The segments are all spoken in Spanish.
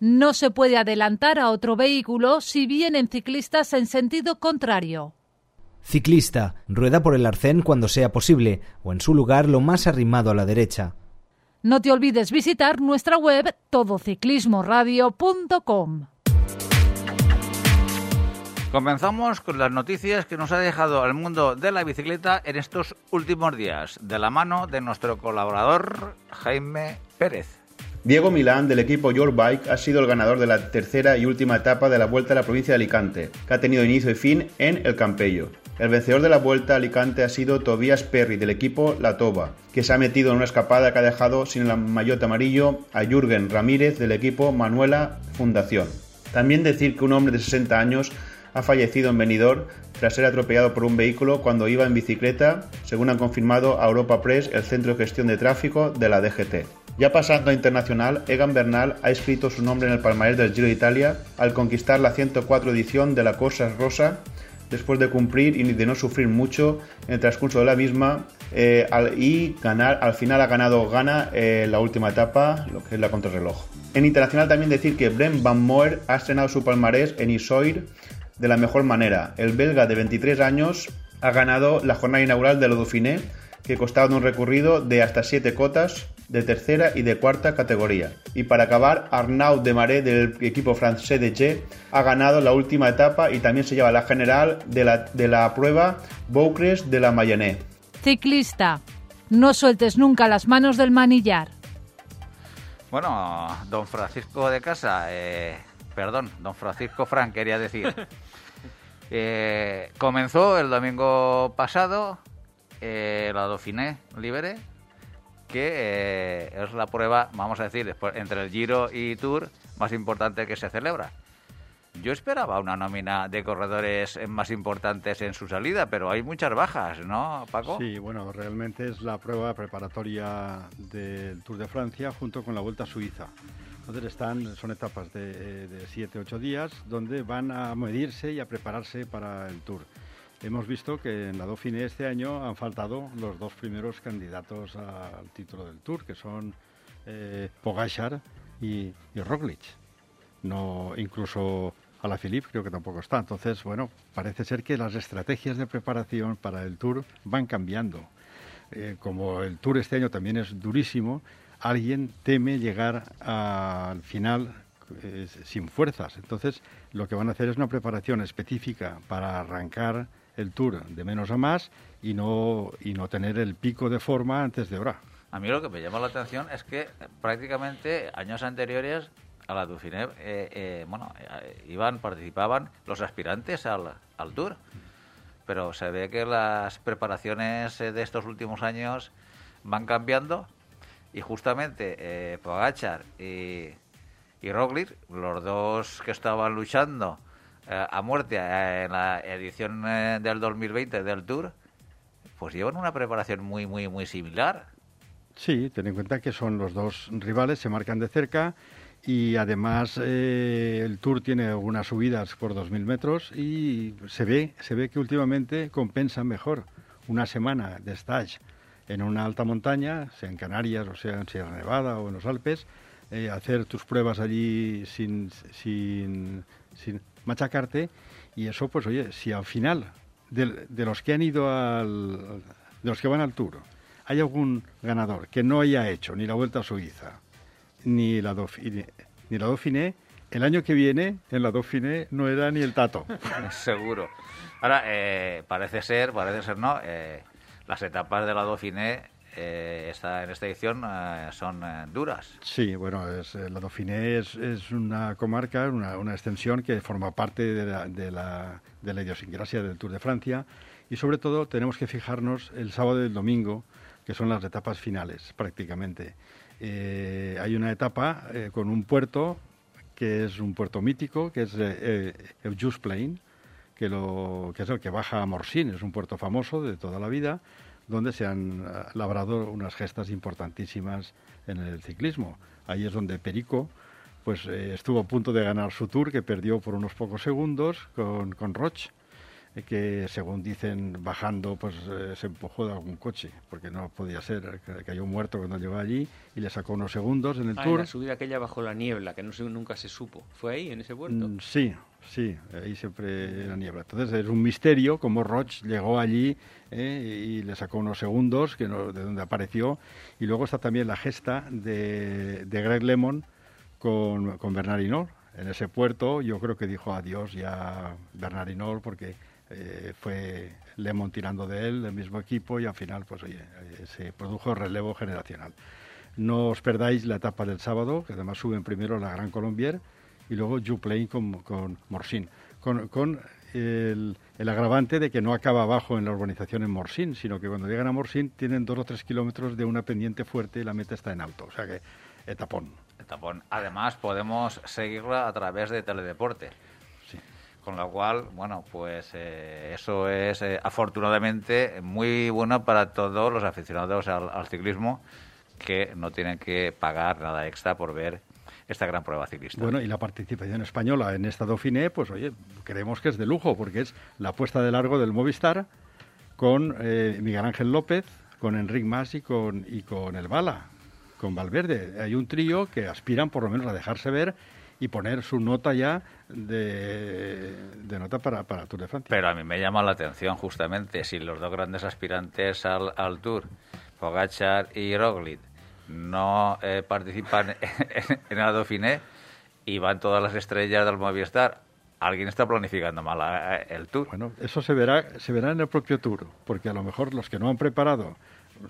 No se puede adelantar a otro vehículo si vienen ciclistas en sentido contrario. Ciclista. Rueda por el arcén cuando sea posible o en su lugar lo más arrimado a la derecha. No te olvides visitar nuestra web todociclismoradio.com. Comenzamos con las noticias que nos ha dejado el mundo de la bicicleta en estos últimos días, de la mano de nuestro colaborador Jaime Pérez. Diego Milán del equipo Your Bike ha sido el ganador de la tercera y última etapa de la Vuelta a la provincia de Alicante, que ha tenido inicio y fin en El Campello. El vencedor de la Vuelta a Alicante ha sido Tobias Perry del equipo La Toba, que se ha metido en una escapada que ha dejado sin el maillot amarillo a Jürgen Ramírez del equipo Manuela Fundación. También decir que un hombre de 60 años ha fallecido en Benidorm tras ser atropellado por un vehículo cuando iba en bicicleta, según han confirmado a Europa Press, el Centro de Gestión de Tráfico de la DGT. Ya pasando a internacional, Egan Bernal ha escrito su nombre en el palmarés del Giro de Italia al conquistar la 104 edición de la Corsa Rosa después de cumplir y de no sufrir mucho en el transcurso de la misma eh, y ganar, al final ha ganado gana eh, la última etapa, lo que es la contrarreloj. En internacional también decir que Brent Van Moer ha estrenado su palmarés en Isoir de la mejor manera. El belga de 23 años ha ganado la jornada inaugural de Dauphiné, que costaba un recorrido de hasta 7 cotas de tercera y de cuarta categoría. Y para acabar, Arnaud Demaré del equipo francés de G ha ganado la última etapa y también se lleva la general de la, de la prueba Boucres de la Mayenne. Ciclista. No sueltes nunca las manos del manillar. Bueno, don Francisco de Casa, eh, perdón, don Francisco Fran quería decir. Eh, comenzó el domingo pasado eh, la Dauphiné Libere, que eh, es la prueba, vamos a decir, entre el Giro y Tour más importante que se celebra. Yo esperaba una nómina de corredores más importantes en su salida, pero hay muchas bajas, ¿no, Paco? Sí, bueno, realmente es la prueba preparatoria del Tour de Francia junto con la Vuelta a Suiza. Entonces están, son etapas de 7-8 días donde van a medirse y a prepararse para el Tour. Hemos visto que en la Dauphiné este año han faltado los dos primeros candidatos al título del Tour, que son eh, Pogachar y, y Roglic. No, incluso Alaphilippe creo que tampoco está. Entonces, bueno, parece ser que las estrategias de preparación para el Tour van cambiando. Eh, como el Tour este año también es durísimo, alguien teme llegar al final eh, sin fuerzas. Entonces, lo que van a hacer es una preparación específica para arrancar el Tour de menos a más y no, y no tener el pico de forma antes de hora. A mí lo que me llama la atención es que prácticamente años anteriores a la Dauphiné, eh, eh, bueno, eh, iban, participaban los aspirantes al, al Tour. Pero se ve que las preparaciones de estos últimos años van cambiando y justamente eh, Pogachar y, y Roglic, los dos que estaban luchando eh, a muerte eh, en la edición eh, del 2020 del Tour, pues llevan una preparación muy, muy, muy similar. Sí, ten en cuenta que son los dos rivales, se marcan de cerca y además eh, el Tour tiene algunas subidas por 2.000 metros y se ve, se ve que últimamente compensan mejor una semana de stage en una alta montaña, sea en Canarias o sea en Sierra Nevada o en los Alpes, eh, hacer tus pruebas allí sin, sin, sin machacarte y eso pues oye, si al final de, de los que han ido al, de los que van al Tour hay algún ganador que no haya hecho ni la Vuelta a Suiza ni la, Dauphiné, ni la Dauphiné, el año que viene en la Dauphiné no era ni el tato. Seguro. Ahora, eh, parece ser, parece ser no, eh, las etapas de la Dauphiné eh, esta, en esta edición eh, son eh, duras. Sí, bueno, es, eh, la Dauphiné es, es una comarca, una, una, extensión que forma parte de la, de, la, de la idiosincrasia del Tour de Francia y sobre todo tenemos que fijarnos el sábado y el domingo, que son las etapas finales prácticamente. Eh, hay una etapa eh, con un puerto que es un puerto mítico, que es eh, Eujus Plain, que, lo, que es el que baja a Morsin, es un puerto famoso de toda la vida, donde se han labrado unas gestas importantísimas en el ciclismo. Ahí es donde Perico pues, eh, estuvo a punto de ganar su tour, que perdió por unos pocos segundos con, con Roche que según dicen bajando pues eh, se empujó de algún coche porque no podía ser que cayó muerto cuando llegó allí y le sacó unos segundos en el ah, tour. en la subida aquella bajo la niebla que no se, nunca se supo. Fue ahí en ese puerto mm, sí sí ahí siempre era niebla. Entonces es un misterio cómo Roche llegó allí eh, y le sacó unos segundos que no, de donde apareció. Y luego está también la gesta de, de Greg Lemon con, con Bernard Hinault. En ese puerto yo creo que dijo adiós ya Bernard Hinault porque eh, fue Lemon tirando de él, del mismo equipo, y al final, pues oye, eh, se produjo relevo generacional. No os perdáis la etapa del sábado, que además suben primero la Gran Colombier y luego Juplain con, con Morsin, con, con el, el, agravante de que no acaba abajo en la urbanización en Morsin, sino que cuando llegan a Morsin tienen dos o tres kilómetros de una pendiente fuerte y la meta está en alto, o sea que etapón. Etapón. Además, podemos seguirla a través de Teledeporte. Con lo cual, bueno, pues eh, eso es eh, afortunadamente muy bueno para todos los aficionados al, al, ciclismo que no tienen que pagar nada extra por ver esta gran prueba ciclista. Bueno, y la participación española en esta Dauphiné, pues oye, creemos que es de lujo porque es la puesta de largo del Movistar con eh, Miguel Ángel López, con Enric Mas y con, y con el Bala, con Valverde. Hay un trío que aspiran por lo menos a dejarse ver y poner su nota ya de, de nota para, para Tour de Francia. Pero a mí me llama la atención justamente si los dos grandes aspirantes al, al Tour, Pogachar y Roglic, no eh, participan en, en el Dauphiné y van todas las estrellas del Movistar. Alguien está planificando mal eh, el Tour. Bueno, eso se verá, se verá en el propio Tour, porque a lo mejor los que no han preparado,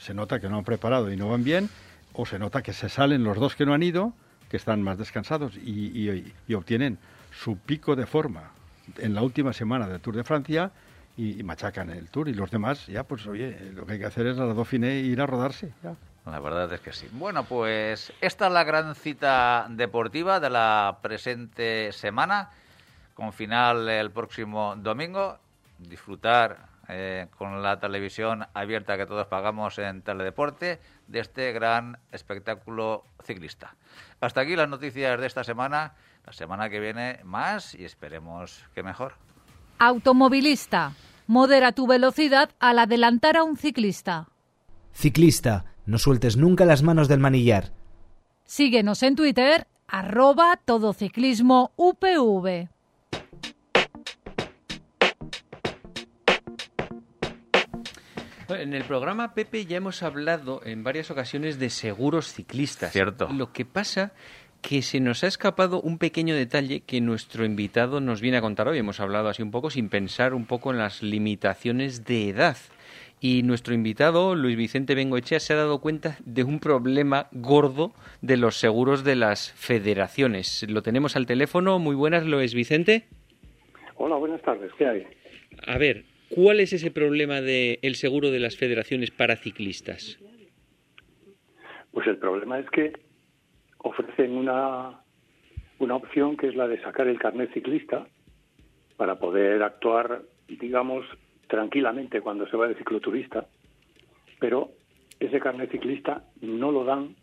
se nota que no han preparado y no van bien, o se nota que se salen los dos que no han ido, que están más descansados y, y, obtienen su pico de forma en la última semana del Tour de Francia y, y, machacan el Tour. Y los demás, ya, pues oye, lo que hay que hacer es a la Dauphiné e ir a rodarse. Ya. La verdad es que sí. Bueno, pues esta es la gran cita deportiva de la presente semana, con final el próximo domingo. Disfrutar eh, con la televisión abierta que todos pagamos en Teledeporte de este gran espectáculo ciclista. Hasta aquí las noticias de esta semana. La semana que viene más y esperemos que mejor. Automovilista. Modera tu velocidad al adelantar a un ciclista. Ciclista. No sueltes nunca las manos del manillar. Síguenos en Twitter, arroba todociclismo UPV. En el programa Pepe ya hemos hablado en varias ocasiones de seguros ciclistas. Cierto. Lo que pasa que se nos ha escapado un pequeño detalle que nuestro invitado nos viene a contar hoy. Hemos hablado así un poco sin pensar un poco en las limitaciones de edad. Y nuestro invitado, Luis Vicente Bengoechea, se ha dado cuenta de un problema gordo de los seguros de las federaciones. Lo tenemos al teléfono. Muy buenas, Luis Vicente. Hola, buenas tardes. ¿Qué hay? A ver, ¿Cuál es ese problema del el seguro de las federaciones para ciclistas? Pues el problema es que ofrecen una, una opción que es la de sacar el carnet ciclista para poder actuar, digamos, tranquilamente cuando se va de cicloturista, pero ese carnet ciclista no lo dan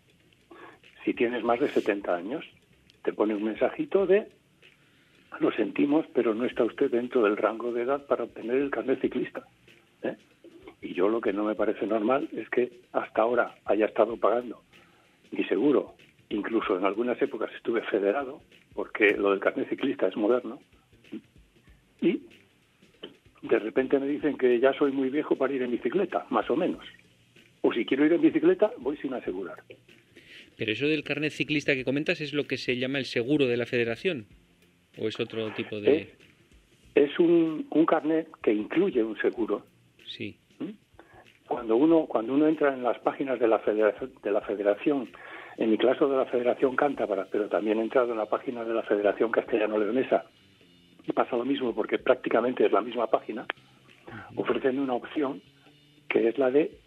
si tienes más de 70 años. Te pone un mensajito de lo sentimos, pero no está usted dentro del rango de edad para obtener el carnet ciclista. ¿eh? Y yo lo que no me parece normal es que hasta ahora haya estado pagando mi seguro, incluso en algunas épocas estuve federado, porque lo del carnet ciclista es moderno, y de repente me dicen que ya soy muy viejo para ir en bicicleta, más o menos. O si quiero ir en bicicleta, voy sin asegurar. Pero eso del carnet ciclista que comentas es lo que se llama el seguro de la federación. ¿O es otro tipo de...? Es, es un, un carnet que incluye un seguro. Sí. Cuando uno, cuando uno entra en las páginas de la federación, de la federación en mi caso de la Federación Cántabra, pero también he entrado en la página de la Federación Castellano-Leonesa, y pasa lo mismo porque prácticamente es la misma página, ofrecen una opción que es la de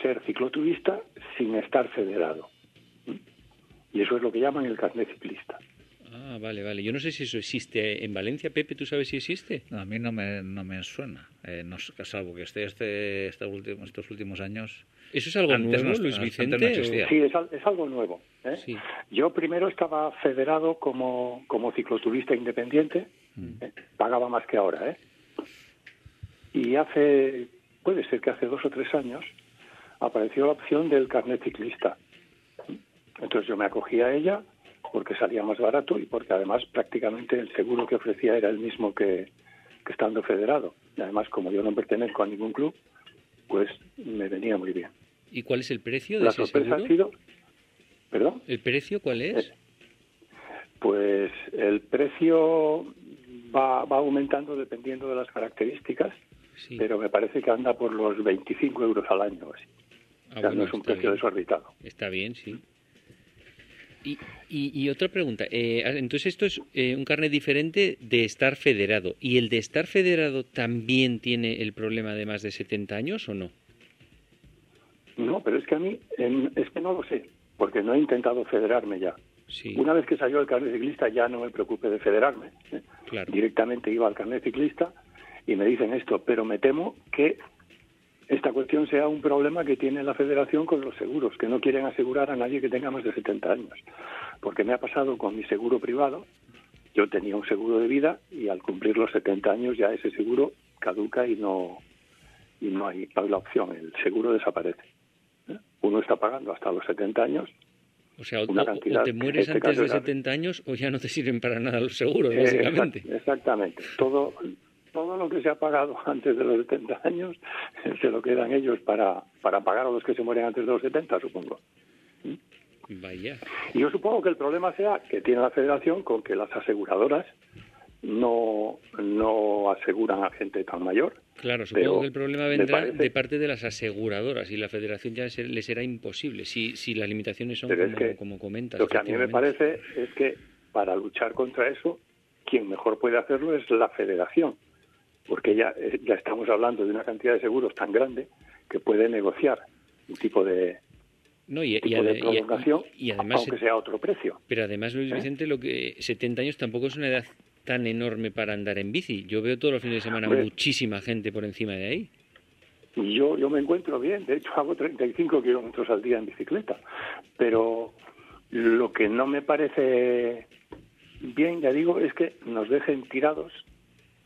ser cicloturista sin estar federado. Y eso es lo que llaman el carnet ciclista. Ah, vale, vale. Yo no sé si eso existe en Valencia. Pepe, ¿tú sabes si existe? No, a mí no me, no me suena. Eh, no, salvo que esté este, este último, estos últimos años. ¿Eso es algo Antes nuevo, no- Luis Vicente? no existía. Sí, es, al- es algo nuevo. ¿eh? Sí. Yo primero estaba federado como, como cicloturista independiente, ¿eh? pagaba más que ahora. ¿eh? Y hace, puede ser que hace dos o tres años, apareció la opción del carnet ciclista. Entonces yo me acogí a ella porque salía más barato y porque además prácticamente el seguro que ofrecía era el mismo que, que estando federado. Y además, como yo no pertenezco a ningún club, pues me venía muy bien. ¿Y cuál es el precio de La ese sorpresa seguro? ha sido... ¿Perdón? ¿El precio cuál es? Eh, Pues el precio va, va aumentando dependiendo de las características, Sí. pero me parece que anda por los 25 euros al año. o así. Ah, O sea, bueno, no es un precio bien. desorbitado. Está bien, sí. Y, y, y otra pregunta. eh, entonces, esto es eh, un carnet diferente de estar federado. ¿Y el de estar federado también tiene el problema de más de 70 años o no? No, pero es que a mí em, es que no lo sé, porque no he intentado federarme ya. Sí, Una vez que salió el carnet ciclista ya no me preocupé de federarme. ¿eh? claro. Directamente iba al carnet ciclista y me dicen esto, pero me temo que esta cuestión sea un problema que tiene la federación con los seguros, que no quieren asegurar a nadie que tenga más de 70 años. Porque me ha pasado con mi seguro privado, yo tenía un seguro de vida y al cumplir los 70 años ya ese seguro caduca y no, y no hay no hay la opción, el seguro desaparece. Uno está pagando hasta los 70 años O sea, o, una o- cantidad, te mueres este antes de era- 70 años o ya no te sirven para nada los seguros, básicamente. exact- exactamente. Todo, todo lo que se ha pagado antes de los 70 años se lo quedan ellos para, para pagar a los que se mueren antes de los 70, supongo. Vaya. Y yo supongo que el problema sea que tiene la federación con que las aseguradoras no, no aseguran a gente tan mayor. Claro, supongo que el problema vendrá parece- de parte de las aseguradoras y la federación ya se- le será imposible si, si las limitaciones son como, que como comentas. Lo que a mí me parece es que para luchar contra eso, quien mejor puede hacerlo es la federación, porque ya, eh, ya estamos hablando de una cantidad de seguros tan grande que puede negociar un tipo de, No, y, de y- prolongación, y además, aunque sea otro precio. pero además Luis ¿Eh? Vicente, lo que 70 años tampoco es una edad tan enorme para andar en bici. Yo veo todos los fines de semana muchísima gente por encima de ahí. Y yo, yo me encuentro bien, de hecho hago 35 kilómetros al día en bicicleta, pero lo que no me parece bien, ya digo, es que nos dejen tirados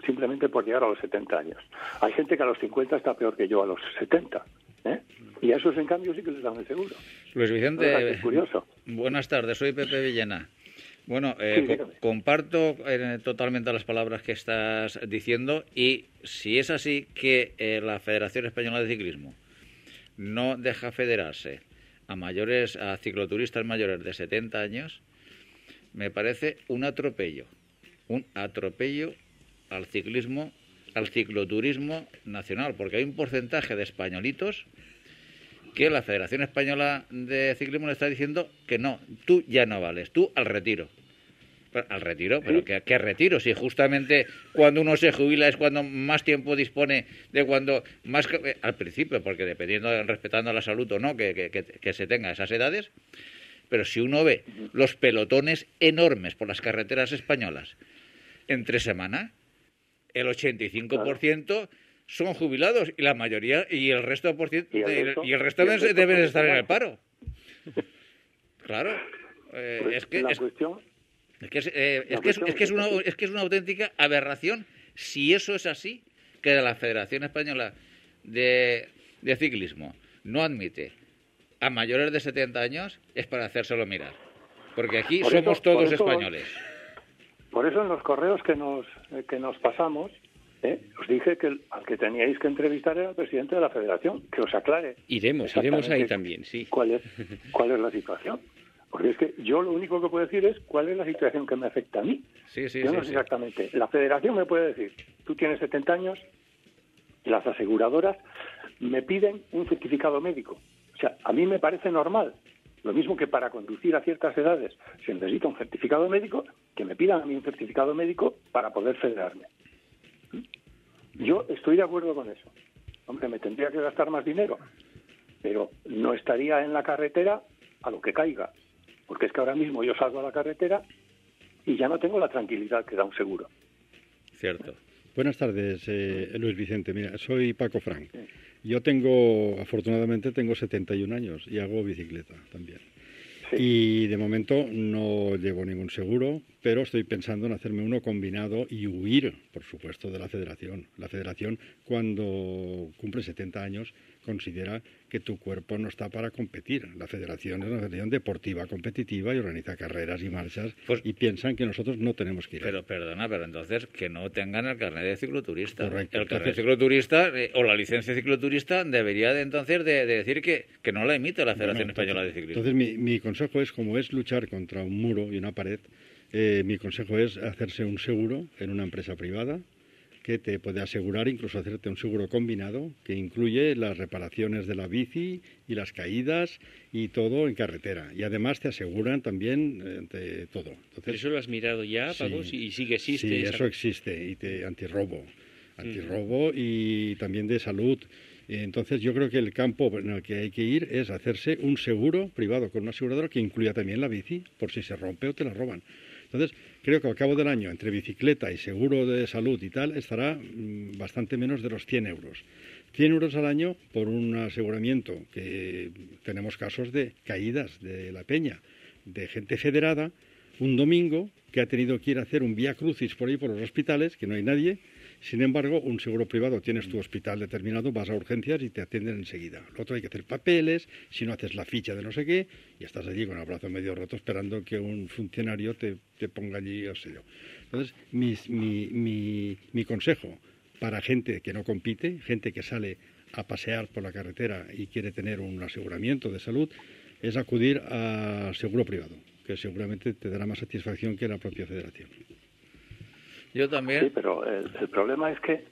simplemente por llegar a los 70 años. Hay gente que a los 50 está peor que yo a los 70, ¿eh? y a esos en cambio sí que les dan el seguro. Luis ¿Verdad que Vicente, es curioso. buenas tardes, soy Pepe Villena. Bueno, eh, Sí, co- dígame. comparto eh, totalmente las palabras que estás diciendo y si es así que eh, la Federación Española de Ciclismo no deja federarse a mayores, a cicloturistas mayores de 70 años, me parece un atropello, un atropello al ciclismo, al cicloturismo nacional, porque hay un porcentaje de españolitos que la Federación Española de Ciclismo le está diciendo que no, tú ya no vales, tú al retiro. Pero, al retiro, pero Sí. ¿qué, qué retiro? Si justamente cuando uno se jubila es cuando más tiempo dispone de cuando más... eh, Al principio, porque dependiendo, respetando la salud o no que, que- que- que se tenga esas edades, pero si uno ve los pelotones enormes por las carreteras españolas entre semana, el 85% son jubilados y la mayoría y el resto por ciento Y el resto- y el resto y el deben, resto deben por estar en el paro. Claro. Eh, Pues es que la es, cuestión es que es, eh, la es que es- que es una es que es una auténtica aberración si eso es así que la Federación Española de, de Ciclismo no admite a mayores de 70 años es para hacérselo mirar. Porque aquí Por somos eso- todos eso- españoles. Por eso en los correos que nos, eh, que nos pasamos ¿eh? Os dije que al que teníais que entrevistar era el presidente de la federación, que os aclare. Iremos, iremos ahí también, sí. ¿Cuál es, cuál es la situación? Porque es que yo lo único que puedo decir es cuál es la situación que me afecta a mí. Sí, sí, yo sí, no sé exactamente. La federación me puede decir, tú tienes 70 años, las aseguradoras me piden un certificado médico. O sea, a mí me parece normal. Lo mismo que para conducir a ciertas edades se necesita un certificado médico, que me pidan a mí un certificado médico para poder federarme. Yo estoy de acuerdo con eso. Hombre, me tendría que gastar más dinero, pero no estaría en la carretera a lo que caiga. Porque es que ahora mismo yo salgo a la carretera y ya no tengo la tranquilidad que da un seguro. Cierto. Buenas tardes, eh, Luis Vicente. Mira, soy Paco Frank. Yo tengo, afortunadamente, tengo 71 años y hago bicicleta también. Sí. Y de momento no llevo ningún seguro, pero estoy pensando en hacerme uno combinado y huir, por supuesto, de la federación. La federación, cuando cumple 70 años, considera que tu cuerpo no está para competir. La federación es una federación deportiva competitiva y organiza carreras y marchas Pues- y piensan que nosotros no tenemos que ir. Pero perdona, pero entonces que no tengan el carnet de cicloturista. Correcto. El carnet de cicloturista eh, o la licencia de cicloturista debería de entonces de, de decir que, que no la emite la Federación Bueno, Española de Ciclismo. Entonces, mi, mi consejo es, como es luchar contra un muro y una pared, eh, mi consejo es hacerse un seguro en una empresa privada que te puede asegurar, incluso hacerte un seguro combinado, que incluye las reparaciones de la bici y las caídas y todo en carretera. Y además te aseguran también eh, de todo. ¿Pero Entonces, eso lo has mirado ya, Sí. Paco? ¿Y sigue existe? Sí, esa- eso existe, y te, antirrobo, antirrobo y también de salud. Entonces yo creo que el campo en el que hay que ir es hacerse un seguro privado con una aseguradora que incluya también la bici, por si se rompe o te la roban. Entonces creo que al cabo del año, entre bicicleta y seguro de salud y tal, estará mm, bastante menos de los 100 euros. 100 euros al año por un aseguramiento, que tenemos casos de caídas de la peña, de gente federada, un domingo que ha tenido que ir a hacer un vía crucis por ahí por los hospitales, que no hay nadie. Sin embargo, un seguro privado, tienes tu hospital determinado, vas a urgencias y te atienden enseguida. Lo otro hay que hacer papeles, si no haces la ficha de no sé qué, y estás allí con el brazo medio roto esperando que un funcionario te, te ponga allí, o sé yo. Entonces, mis- mi, mi, mi consejo para gente que no compite, gente que sale a pasear por la carretera y quiere tener un aseguramiento de salud, es acudir al seguro privado, que seguramente te dará más satisfacción que la propia federación. Yo Sí, también, pero el, el problema es que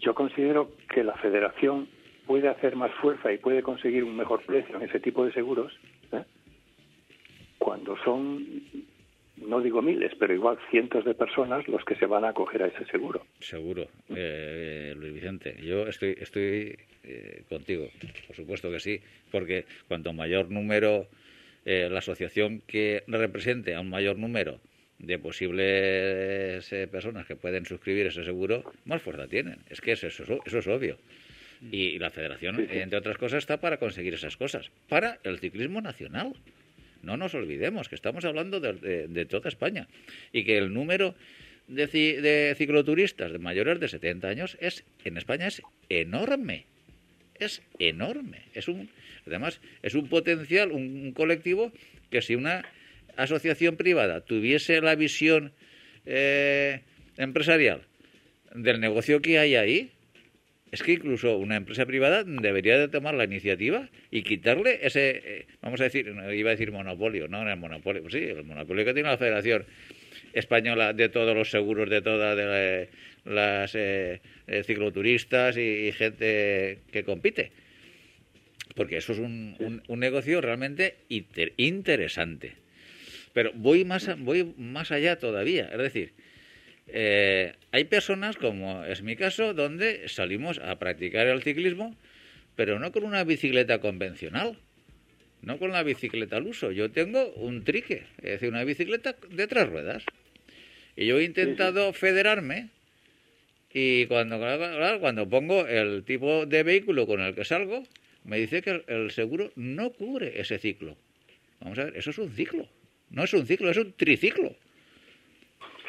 yo considero que la federación puede hacer más fuerza y puede conseguir un mejor precio en ese tipo de seguros ¿eh? cuando son, no digo miles, pero igual cientos de personas los que se van a acoger a ese seguro. seguro, eh, Luis Vicente. Yo estoy, estoy eh, contigo, por supuesto que sí, porque cuanto mayor número, eh, la asociación que represente a un mayor número de posibles eh, personas que pueden suscribir ese seguro, más fuerza tienen. Es que eso, eso, eso es obvio. Y la federación, entre otras cosas, está para conseguir esas cosas, para el ciclismo nacional. No nos olvidemos que estamos hablando de, de- de toda España y que el número de, de cicloturistas de mayores de 70 años es en España es enorme. Es enorme. Es un, además, es un potencial, un, un colectivo que si una asociación privada tuviese la visión eh, empresarial del negocio que hay ahí, es que incluso una empresa privada debería de tomar la iniciativa y quitarle ese, eh, vamos a decir, iba a decir monopolio, no, el monopolio, pues sí, el monopolio que tiene la Federación Española de todos los seguros de todas la- las eh, eh, cicloturistas y, gente que compite. Porque eso es un, un- un negocio realmente inter- interesante. Pero voy más, a- voy más allá todavía. Es decir, eh, hay personas, como es mi caso, donde salimos a practicar el ciclismo, pero no con una bicicleta convencional, no con la bicicleta al uso. Yo tengo un trique, es decir, una bicicleta de tres ruedas. Y yo he intentado federarme y cuando, cuando pongo el tipo de vehículo con el que salgo, me dice que el seguro no cubre ese ciclo. Vamos a ver, eso es un ciclo. No es un ciclo, es un triciclo.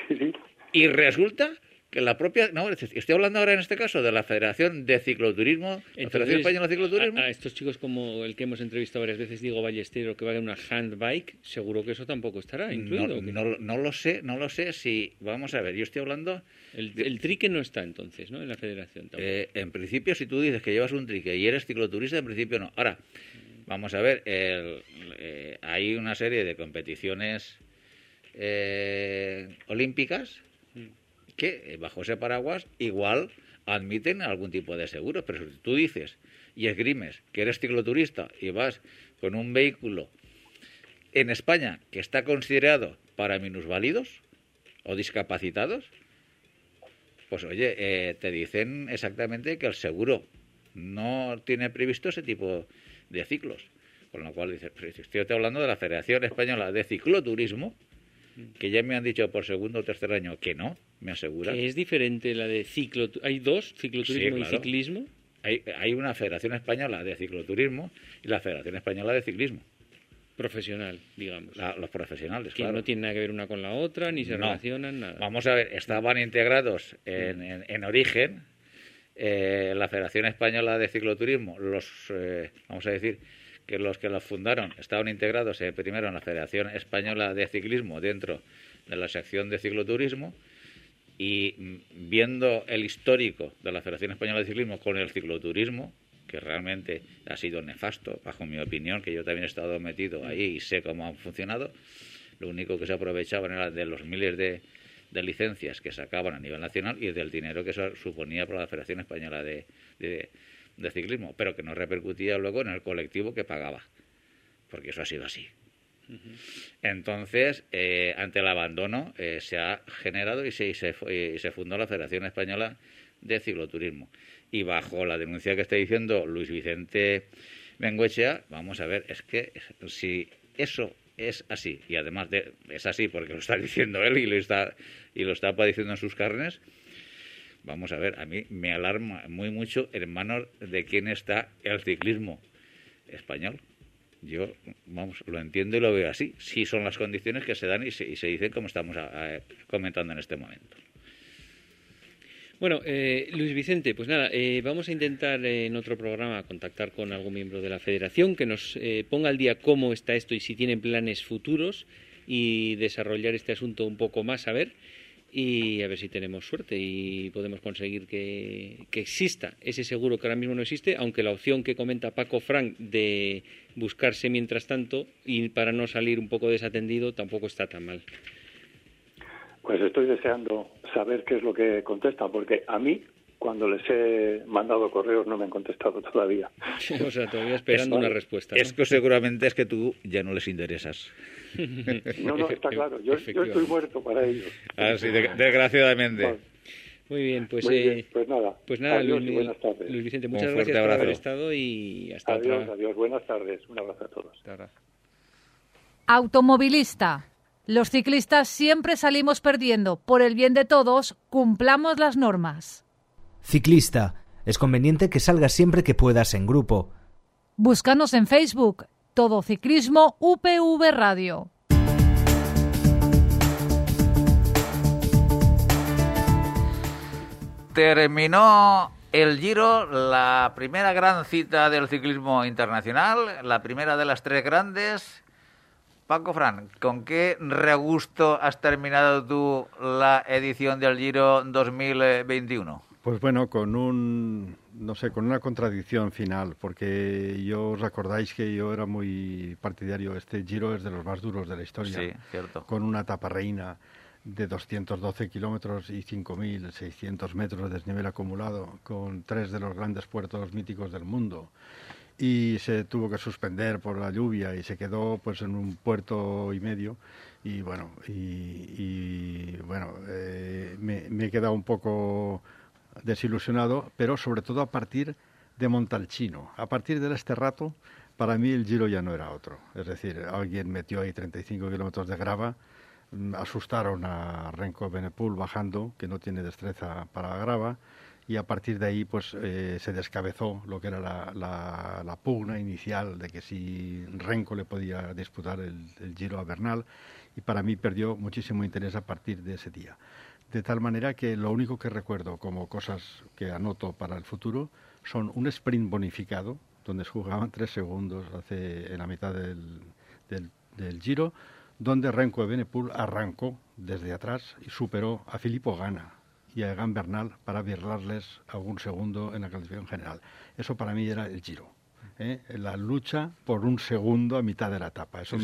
Sí, sí. Y resulta que la propia, no, estoy hablando ahora en este caso de la Federación de Cicloturismo, la Federación Española de Cicloturismo. A, estos chicos como el que hemos entrevistado varias veces, Diego Ballestero, que va de una handbike, seguro que eso tampoco estará incluido. No, no, lo sé, no lo sé si, vamos a ver, yo estoy hablando... El, el trique no está entonces, ¿no? En la federación eh, en principio, si tú dices que llevas un trique y eres cicloturista, en principio no. Ahora, vamos a ver, eh, hay una serie de competiciones eh, olímpicas que eh, bajo ese paraguas igual admiten algún tipo de seguros, pero si tú dices y esgrimes que eres cicloturista y vas con un vehículo en España que está considerado para minusválidos o discapacitados, pues oye, eh, te dicen exactamente que el seguro no tiene previsto ese tipo de ciclos. Con lo cual dices, estoy hablando de la Federación Española de Cicloturismo, que ya me han dicho por segundo o tercer año que no, me asegura. Que es diferente la de ciclo. Hay dos, cicloturismo y ciclismo. Hay, hay una Federación Española de Cicloturismo y la Federación Española de Ciclismo. Profesional, digamos. los profesionales, que no tienen nada que ver una con la otra, ni se relacionan, nada. Vamos a ver, estaban integrados en, en, origen eh, la Federación Española de Cicloturismo, los, eh, vamos a decir, que los que los fundaron estaban integrados eh, primero en la Federación Española de Ciclismo dentro de la sección de cicloturismo y mm, viendo el histórico de la Federación Española de Ciclismo con el cicloturismo, que realmente ha sido nefasto, bajo mi opinión, que yo también he estado metido ahí y sé cómo han funcionado, lo único que se aprovechaban era de los miles de, licencias que sacaban a nivel nacional y del dinero que eso suponía para la Federación Española de de ciclismo, pero que no repercutía luego en el colectivo que pagaba, porque eso ha sido así. Entonces, eh, ante el abandono, eh, se ha generado y se, y se, fundó la Federación Española de Cicloturismo. Y bajo la denuncia que está diciendo Luis Vicente Bengoechea, vamos a ver, es que si eso es así, y además de, es así porque lo está diciendo él y lo está, y lo está padeciendo en sus carnes, vamos a ver, a mí me alarma muy mucho en manos de quién está el ciclismo español. Yo, vamos, lo entiendo y lo veo así. Sí son las condiciones que se dan y se, dicen como estamos comentando en este momento. Bueno, eh, Luis Vicente, pues nada, eh, vamos a intentar en otro programa contactar con algún miembro de la federación que nos eh, ponga al día cómo está esto y si tienen planes futuros y desarrollar este asunto un poco más, a ver y a ver si tenemos suerte y podemos conseguir que, exista ese seguro que ahora mismo no existe, aunque la opción que comenta Paco Frank de buscarse mientras tanto y para no salir un poco desatendido tampoco está tan mal. Pues estoy deseando saber qué es lo que contesta, porque a mí cuando les he mandado correos no me han contestado todavía. o sea, todavía esperando una respuesta. Es que seguramente es que tú ya no les interesas. no, no, está claro. Yo, estoy muerto para ellos. Ah, sí, desgraciadamente. Muy bien, pues, eh, pues nada. Pues nada, Luis, buenas tardes. Luis Vicente, muchas gracias por haber estado y hasta Adiós, adiós, buenas tardes. Un abrazo a todos. Automovilista. Los ciclistas siempre salimos perdiendo. Por el bien de todos, cumplamos las normas. Ciclista. Es conveniente que salgas siempre que puedas en grupo. Búscanos en Facebook. Todo Ciclismo UPV Radio. Terminó el Giro, la primera gran cita del ciclismo internacional, la primera de las tres grandes. Paco Fran, ¿con qué regusto has terminado tú la edición del Giro 2021? Pues bueno, con un, no sé, con una contradicción final, porque yo os acordáis que yo era muy partidario, este Giro es de los más duros de la historia. Sí, cierto. Con una etapa reina de 212 kilómetros y 5.600 metros de desnivel acumulado, con tres de los grandes puertos míticos del mundo. Y se tuvo que suspender por la lluvia y se quedó pues en un puerto y medio. Y bueno, y, bueno eh, me, me he quedado un poco desilusionado, pero sobre todo a partir de Montalcino. A partir de este rato, para mí el Giro ya no era otro. Es decir, alguien metió ahí 35 kilómetros de grava, mm, asustaron a Renko Benepul bajando, que no tiene destreza para grava, y a partir de ahí pues eh, se descabezó lo que era la, pugna inicial de que si Renko le podía disputar el, Giro a Bernal, y para mí perdió muchísimo interés a partir de ese día. de tal manera que lo único que recuerdo como cosas que anoto para el futuro son un sprint bonificado, donde se jugaban tres segundos hace, en la mitad del, del, Giro, donde Renko de Benepul arrancó desde atrás y superó a Filippo Gana y a Egan Bernal para virlarles algún segundo en la clasificación general. Eso para mí era el Giro. ¿eh? la lucha por un segundo a mitad de la etapa. Eso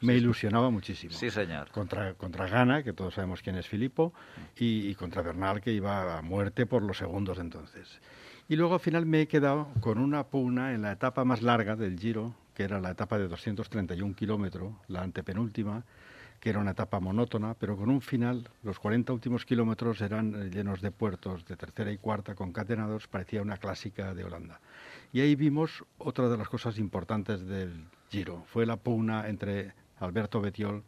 me, ilusionaba muchísimo. Sí, señor. Contra, contra Gana, que todos sabemos quién es Filippo, y, contra Bernal, que iba a muerte por los segundos entonces. Y luego al final me he quedado con una pugna en la etapa más larga del Giro, que era la etapa de 231 kilómetros, la antepenúltima, que era una etapa monótona, pero con un final, los 40 últimos kilómetros eran llenos de puertos de tercera y cuarta concatenados, parecía una clásica de Holanda. Y ahí vimos otra de las cosas importantes del Giro. Fue la pugna entre Alberto Betiol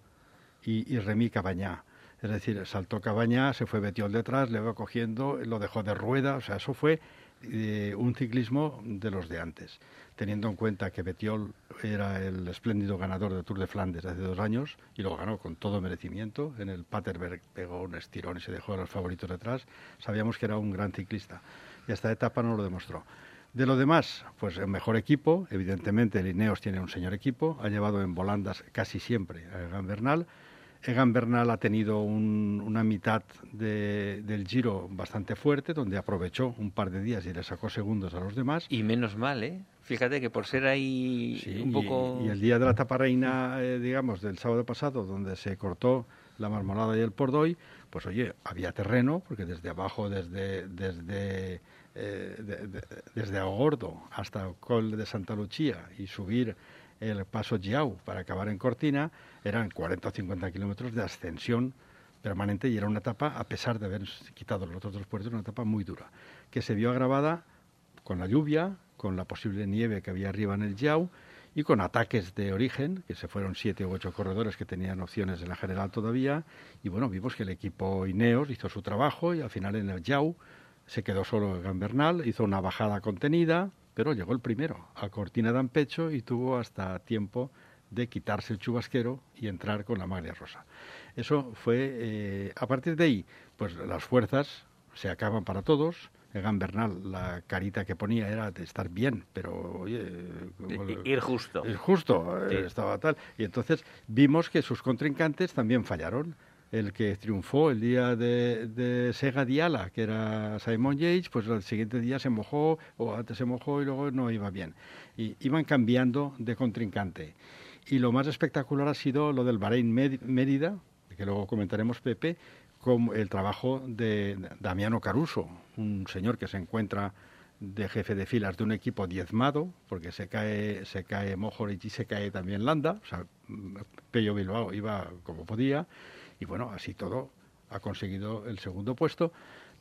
y, y Remy Cabañá. Es decir, saltó Cabañá, se fue Betiol detrás, le va cogiendo, lo dejó de rueda. O sea, eso fue eh, un ciclismo de los de antes. Teniendo en cuenta que Betiol era el espléndido ganador del Tour de Flandes hace dos años y lo ganó con todo merecimiento. En el Paterberg pegó un estirón y se dejó a los favoritos detrás. Sabíamos que era un gran ciclista. Y esta etapa no lo demostró. De lo demás, pues el mejor equipo, evidentemente el Ineos tiene un señor equipo, ha llevado en volandas casi siempre a Egan Bernal. Egan Bernal ha tenido una mitad del Giro bastante fuerte, donde aprovechó un par de días y le sacó segundos a los demás. Y menos mal, ¿eh? Fíjate que por ser ahí un poco... Y, el día de la etapa reina, eh, digamos, del sábado pasado, donde se cortó la marmolada y el pordoy, pues oye, había terreno, porque desde abajo, desde, desde eh, desde Agordo hasta Col de Santa Lucía y subir el paso Giau para acabar en Cortina, eran 40 o 50 kilómetros de ascensión permanente y era una etapa, a pesar de haber quitado los otros dos puertos, una etapa muy dura, que se vio agravada con la lluvia, con la posible nieve que había arriba en el Giau y con ataques de origen, que se fueron siete u ocho corredores que tenían opciones en la general todavía, y bueno, vimos que el equipo Ineos hizo su trabajo y al final en el Giau se quedó solo Gambernal, hizo una bajada contenida, pero llegó el primero a Cortina d'Ampecho y tuvo hasta tiempo de quitarse el chubasquero y entrar con la maglia rosa. Eso fue, eh, a partir de ahí, pues las fuerzas se acaban para todos. Egan Bernal, la carita que ponía era de estar bien, pero oye, ir justo. Ir justo, eh, estaba tal. Y entonces vimos que sus contrincantes también fallaron el que triunfó el día de, de Sega Diala, que era Simon Yates, pues el siguiente día se mojó, o antes se mojó y luego no iba bien. Y iban cambiando de contrincante. Y lo más espectacular ha sido lo del Bahrein Mérida, que luego comentaremos, Pepe, con el trabajo de Damiano Caruso, un señor que se encuentra de jefe de filas de un equipo diezmado, porque se cae, se cae Mojoric y se cae también Landa, o sea, Pello Bilbao iba como podía, y bueno, así todo ha conseguido el segundo puesto,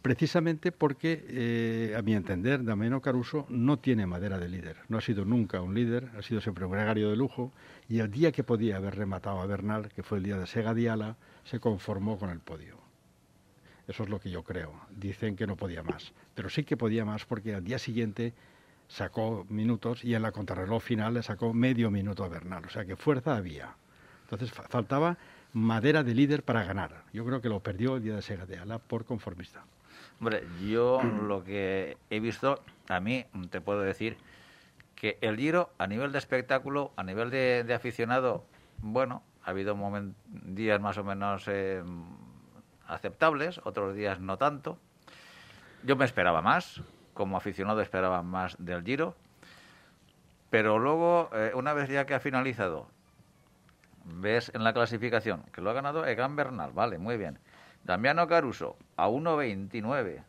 precisamente porque, eh, a mi entender, Damiano Caruso no tiene madera de líder. No ha sido nunca un líder, ha sido siempre un gregario de lujo, y el día que podía haber rematado a Bernal, que fue el día de Sega Diala, se conformó con el podio. Eso es lo que yo creo. Dicen que no podía más, pero sí que podía más porque al día siguiente sacó minutos y en la contrarreloj final le sacó medio minuto a Bernal. O sea que fuerza había. Entonces faltaba madera de líder para ganar. Yo creo que lo perdió el día de Sega de Ala por conformista. Hombre, yo lo que he visto, a mí te puedo decir que el Giro, a nivel de espectáculo, a nivel de, aficionado, bueno, ha habido días más o menos eh, aceptables, otros días no tanto. Yo me esperaba más, como aficionado esperaba más del Giro, pero luego, eh, una vez ya que ha finalizado ves en la clasificación que lo ha ganado Egan Bernal, vale, muy bien. Damiano Caruso a 1.29.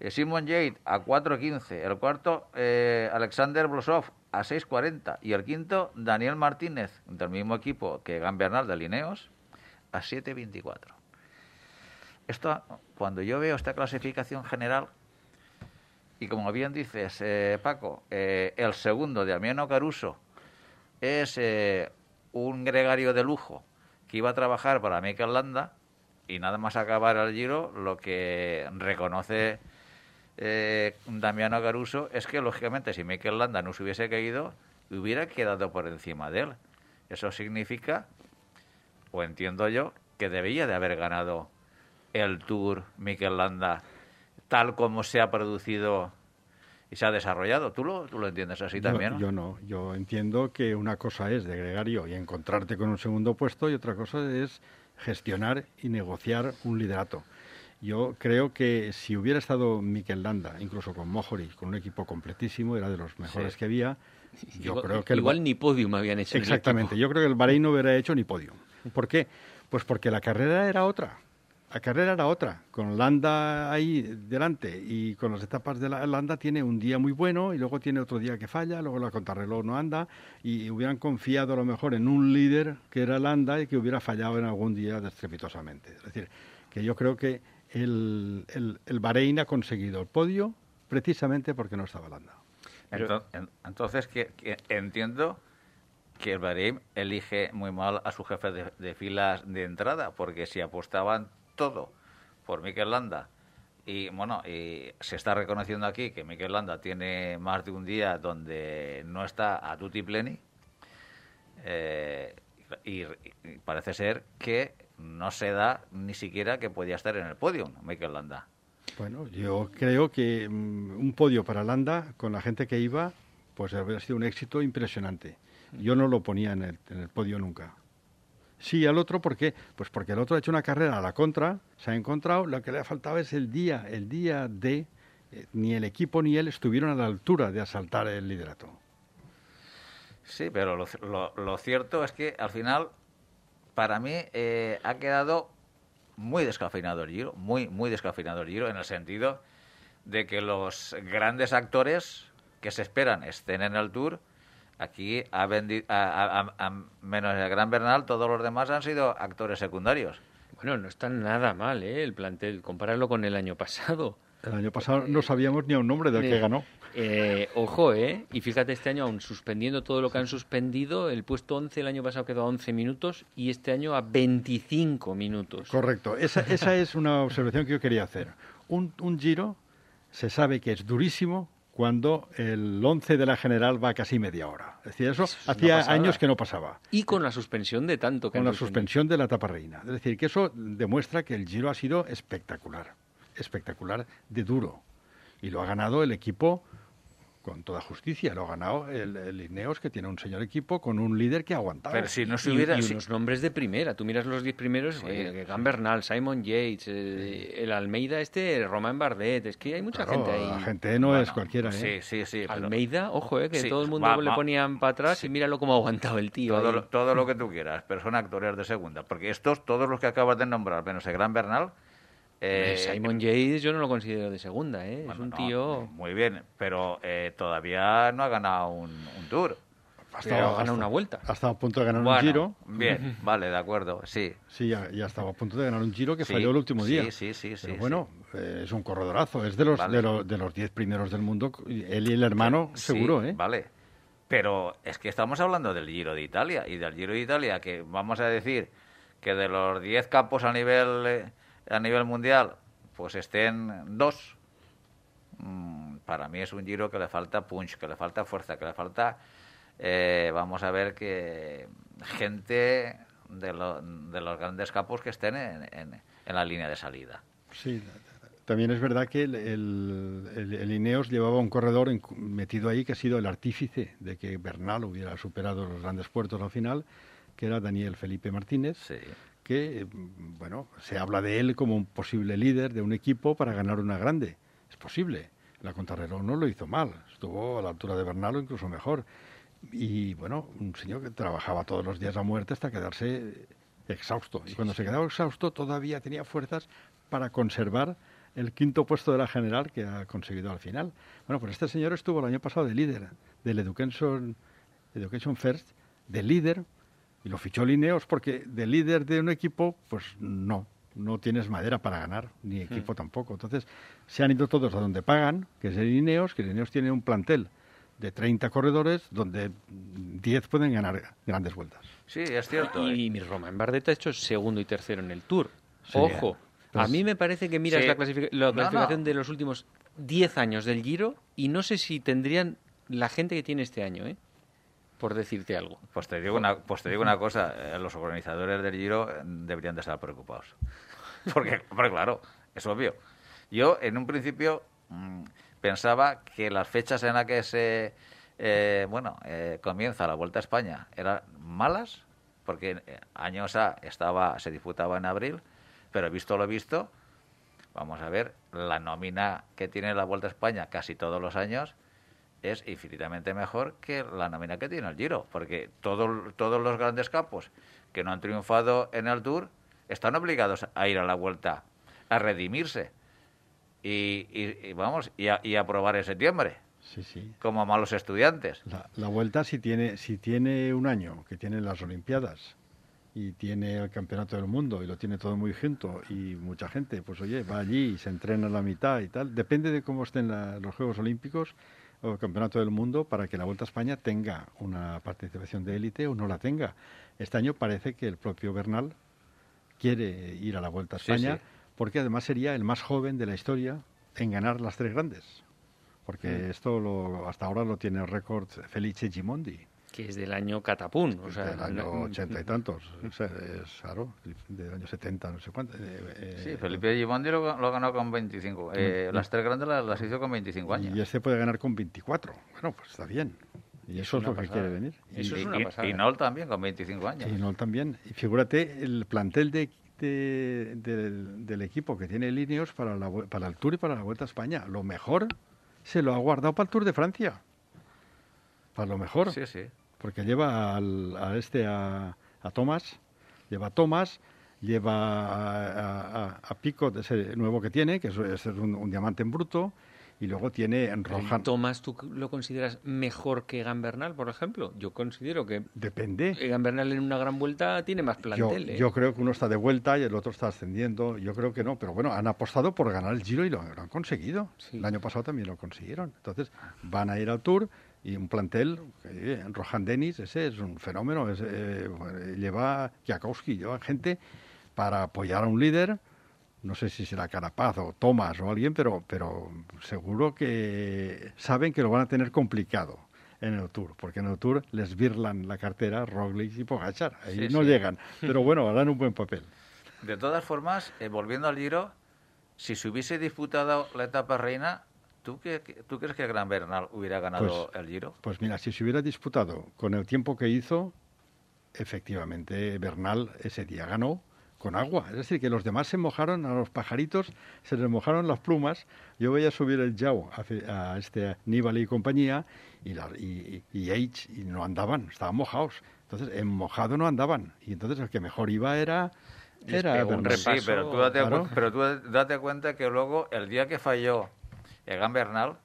Eh, Simon Yates a 4.15. El cuarto, eh, Alexander Blosov a 6.40. Y el quinto, Daniel Martínez, del mismo equipo que Egan Bernal de Lineos, a 7.24. Esto, cuando yo veo esta clasificación general, y como bien dices, eh, Paco, el segundo, Damiano Caruso, es un gregario de lujo que iba a trabajar para Mikel Landa y nada más acabar el giro, lo que reconoce eh, Damiano Caruso es que, lógicamente, si Mikel Landa no se hubiese caído, hubiera quedado por encima de él. Eso significa, o entiendo yo, que debía de haber ganado el Tour Mikel Landa tal como se ha producido y se ha desarrollado. ¿Tú lo, tú lo entiendes así también? Yo no, yo entiendo que una cosa es de gregario y encontrarte con un segundo puesto y otra cosa es gestionar y negociar un liderato. Yo creo que si hubiera estado Mikel Landa, incluso con Mohoric, con un equipo completísimo, era de los mejores que había, yo igual, creo que... Igual ni podium habían hecho. Exactamente, yo creo que el Bahrein no hubiera hecho ni podium. ¿Por qué? Pues porque la carrera era otra. La carrera era otra, con Landa ahí delante y con las etapas de la Landa tiene un día muy bueno y luego tiene otro día que falla, luego la contrarreloj no anda y hubieran confiado a lo mejor en un líder que era Landa y que hubiera fallado en algún día estrepitosamente. Es decir, que yo creo que el, el, el Bahrein ha conseguido el podio precisamente porque no estaba Landa. Entonces, que, que entiendo que el Bahrein elige muy mal a su jefe de, de, filas de entrada, porque si apostaban todo por Mikel Landa y bueno, y se está reconociendo aquí que Mikel Landa tiene más de un día donde no está a tutti pleni eh, y, parece ser que no se da ni siquiera que podía estar en el podio Mikel Landa. Bueno, yo creo que um, un podio para Landa con la gente que iba, pues habría sido un éxito impresionante. Yo no lo ponía en el, en el podio nunca. Sí, al otro, ¿por qué? Pues porque el otro ha hecho una carrera a la contra, se ha encontrado, lo que le ha faltado es el día, el día de eh, ni el equipo ni él estuvieron a la altura de asaltar el liderato. Sí, pero lo, cierto es que al final, para mí, eh, ha quedado muy descafeinado el Giro, muy, muy descafeinado el Giro, en el sentido de que los grandes actores que se esperan estén en el Tour Aquí ha vendido, a, a, a, menos el Gran Bernal, todos los demás han sido actores secundarios. Bueno, no está nada mal, ¿eh? El plantel, compararlo con el año pasado. El año pasado no sabíamos ni a un nombre del eh, que ganó. Eh, ojo, ¿eh? Y fíjate, este año, aún suspendiendo todo lo que han suspendido, el puesto 11 el año pasado quedó a 11 minutos y este año a 25 minutos. Correcto. Esa, esa es una observación que yo quería hacer. Un, un giro se sabe que es durísimo, cuando el 11 de la general va casi media hora. Es decir, eso, eso es hacía años que no pasaba. Y con la suspensión de tanto que Con la suspensión de la etapa reina. Es decir, que eso demuestra que el Giro ha sido espectacular, espectacular de duro. Y lo ha ganado el equipo con toda justicia. Lo ha ganado el, el, Ineos, que tiene un señor equipo con un líder que ha aguantado. Pero si no se hubiera... Y, y unos nombres de primera. Tú miras los 10 primeros, sí, eh, Gan Bernal, Simon Yates, eh, el Almeida este, Romain Bardet. Es que hay mucha claro, gente ahí. La gente no bueno, es cualquiera, Sí, ¿eh? sí, sí. Pero... Almeida, ojo, eh, que sí, todo el mundo va, le ponían para atrás sí. y míralo cómo ha aguantado el tío. Todo lo, todo lo, que tú quieras, pero son actores de segunda. Porque estos, todos los que acabas de nombrar, menos el Gran Bernal... Eh, Simon Yates yo no lo considero de segunda, ¿eh? Bueno, es un no, tío... Muy bien, pero eh, todavía no ha ganado un, un tour. Ha estado, ganado una vuelta. Ha estado a punto de ganar bueno, un giro. Bien, vale, de acuerdo, sí. Sí, ya, ya, estaba a punto de ganar un giro que sí, falló el último día. Sí, sí, sí. Pero sí, bueno, eh, es un corredorazo. Es de los, vale. de, los, de los diez primeros del mundo. Él y el hermano, seguro, ¿eh? Vale. Pero es que estamos hablando del Giro de Italia. Y del Giro de Italia, que vamos a decir que de los diez campos a nivel, eh, a nivel mundial pues estén dos. Mm, para mí es un giro que le falta punch, que le falta fuerza, que le falta, eh, vamos a ver que gente de, lo, de, los grandes capos que estén en, en, en, la línea de salida. Sí, también es verdad que el, el, el, el Ineos llevaba un corredor en, metido ahí que ha sido el artífice de que Bernal hubiera superado los grandes puertos al final, que era Daniel Felipe Martínez. Sí que, bueno, se habla de él como un posible líder de un equipo para ganar una grande. Es posible. La contrarreloj no lo hizo mal. Estuvo a la altura de Bernal o incluso mejor. Y, bueno, un señor que trabajaba todos los días a muerte hasta quedarse exhausto. Y cuando se quedaba exhausto todavía tenía fuerzas para conservar el quinto puesto de la general que ha conseguido al final. Bueno, pues este señor estuvo el año pasado de líder del Education, Education First, de líder y lo fichó Lineos porque de líder de un equipo, pues no, no tienes madera para ganar, ni equipo tampoco. Entonces, se han ido todos a donde pagan, que es el Lineos, que Lineos tiene un plantel de 30 corredores donde 10 pueden ganar grandes vueltas. Sí, es cierto. Y, y mi Romain Bardet ha hecho segundo y tercero en el Tour. Sí, Ojo, pues, a mí me parece que miras sí. la, clasific la, clasificación no, no. de los últimos 10 años del Giro y no sé si tendrían la gente que tiene este año, ¿eh? Por decirte algo. Pues te digo una, pues te digo una cosa, eh, los organizadores del Giro deberían de estar preocupados. Porque, claro, es obvio. Yo, en un principio, mm, pensaba que las fechas en las que se, eh, bueno, eh, comienza la Vuelta a España eran malas, porque eh, años A estaba, se disputaba en abril, pero visto lo visto, vamos a ver, la nómina que tiene la Vuelta a España casi todos los años es infinitamente mejor que la nómina que tiene el Giro, porque todo, todos los grandes campos que no han triunfado en el Tour están obligados a ir a la Vuelta a redimirse y, y- y vamos y a, y a probar en septiembre Sí, sí. como malos estudiantes. La, la vuelta si tiene, si tiene un año, que tiene las Olimpiadas y tiene el Campeonato del Mundo y lo tiene todo muy junto y mucha gente, pues oye, va allí y se entrena a la mitad y tal. Depende de cómo estén la- los Juegos Olímpicos o Campeonato del Mundo para que la Vuelta a España tenga una participación de élite o no la tenga. Este año parece que el propio Bernal quiere ir a la Vuelta a España sí. porque además sería el más joven de la historia en ganar las tres grandes. Porque Mm. esto lo, hasta ahora lo tiene el récord Felice Gimondi, Que es del año Catapún. O sea, del año no- ochenta y tantos. O sea, es claro, del año 70, no sé cuánto. eh, eh, Sí, Felipe Gimondi lo, lo ganó con 25. Eh, las tres grandes las, las hizo con 25 años. Y este puede ganar con 24. Bueno, pues está bien. Y eso es una lo que quiere venir. Y, Eso es Y- una y- pasada. y Nol también con 25 años. y no también. Y figúrate el plantel de, de- del, del equipo que tiene Líneos para, la, para el Tour y para la Vuelta a España. Lo mejor se lo ha guardado para el Tour de Francia. Para lo mejor. Sí, sí. Porque lleva al, a este a, a Thomas, lleva a Thomas, lleva a, a, a- Pico, ese nuevo que tiene, que es, es un, un diamante en bruto, y luego tiene en Rohan. Tomás, ¿tú lo consideras mejor que Egan Bernal, por ejemplo? Yo considero que Depende. Egan Bernal en una gran vuelta tiene más Yo, plantel. ¿eh? yo creo que uno está de vuelta y el otro está ascendiendo. Yo creo que no, pero bueno, han apostado por ganar el Giro y lo, lo han conseguido. Sí. El año pasado también lo consiguieron. Entonces van a ir al Tour y un plantel, eh, Rohan Dennis, ese es un fenómeno. es, eh, lleva Kiakowski, lleva gente para apoyar a un líder. No sé si será Carapaz o Thomas o alguien, pero, pero seguro que saben que lo van a tener complicado en el Tour, porque en el Tour les virlan la cartera Roglic y Pogachar. Ahí Sí, no sí. llegan, pero bueno, harán un buen papel. De todas formas, eh, volviendo al Giro, si se hubiese disputado la etapa reina, ¿tú, qué, qué- ¿tú crees que el Gran Bernal hubiera ganado el Giro? Pues mira, si se hubiera disputado con el tiempo que hizo, efectivamente Bernal ese día ganó con agua. Es decir, que los demás se mojaron, a los pajaritos se les mojaron las plumas. Yo veía subir el Yao a, a este Nibali y compañía y, la, y, y, y Yates, y no andaban, estaban mojados. Entonces, en mojado no andaban. Y entonces el que mejor iba era... Era un. Sí, repaso, pero tú, date claro. cu- pero tú date cuenta que luego, el día que falló Egan Bernal,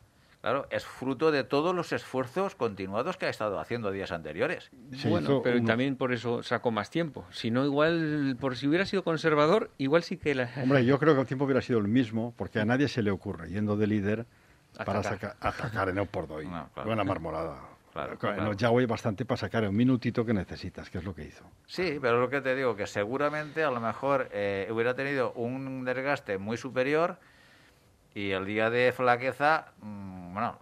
claro, es fruto de todos los esfuerzos continuados que ha estado haciendo días anteriores. Se bueno, pero uno- también por eso sacó más tiempo. Si no, igual, por si hubiera sido conservador, igual sí que la... Hombre, yo creo que el tiempo hubiera sido el mismo, porque a nadie se le ocurre, yendo de líder, para sacar- atacar en el Pordoy. No, claro. Buena marmolada. Claro, claro. En el bastante para sacar el minutito que necesitas, que es lo que hizo. Sí, pero lo que te digo, que seguramente a lo mejor eh, hubiera tenido un desgaste muy superior y el día de flaqueza, mm, bueno,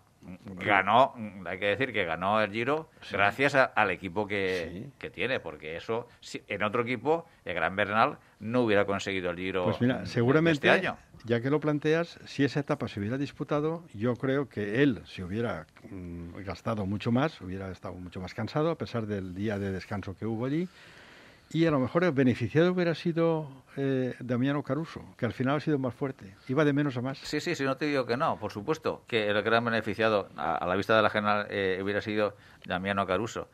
ganó, mm, hay que decir que ganó el Giro gracias a- al equipo que, Sí. que tiene, porque eso, si- en otro equipo, el Gran Bernal no hubiera conseguido el Giro Pues mira, mm, seguramente, este año. ya que lo planteas, si esa etapa se hubiera disputado, yo creo que él se hubiera mm, gastado mucho más, hubiera estado mucho más cansado, a pesar del día de descanso que hubo allí. Y a lo mejor el beneficiado hubiera sido eh, Damiano Caruso, que al final ha sido más fuerte. Iba de menos a más. Sí, sí, sí, no te digo que no, por supuesto, que el gran beneficiado a, la vista de la general eh, hubiera sido Damiano Caruso.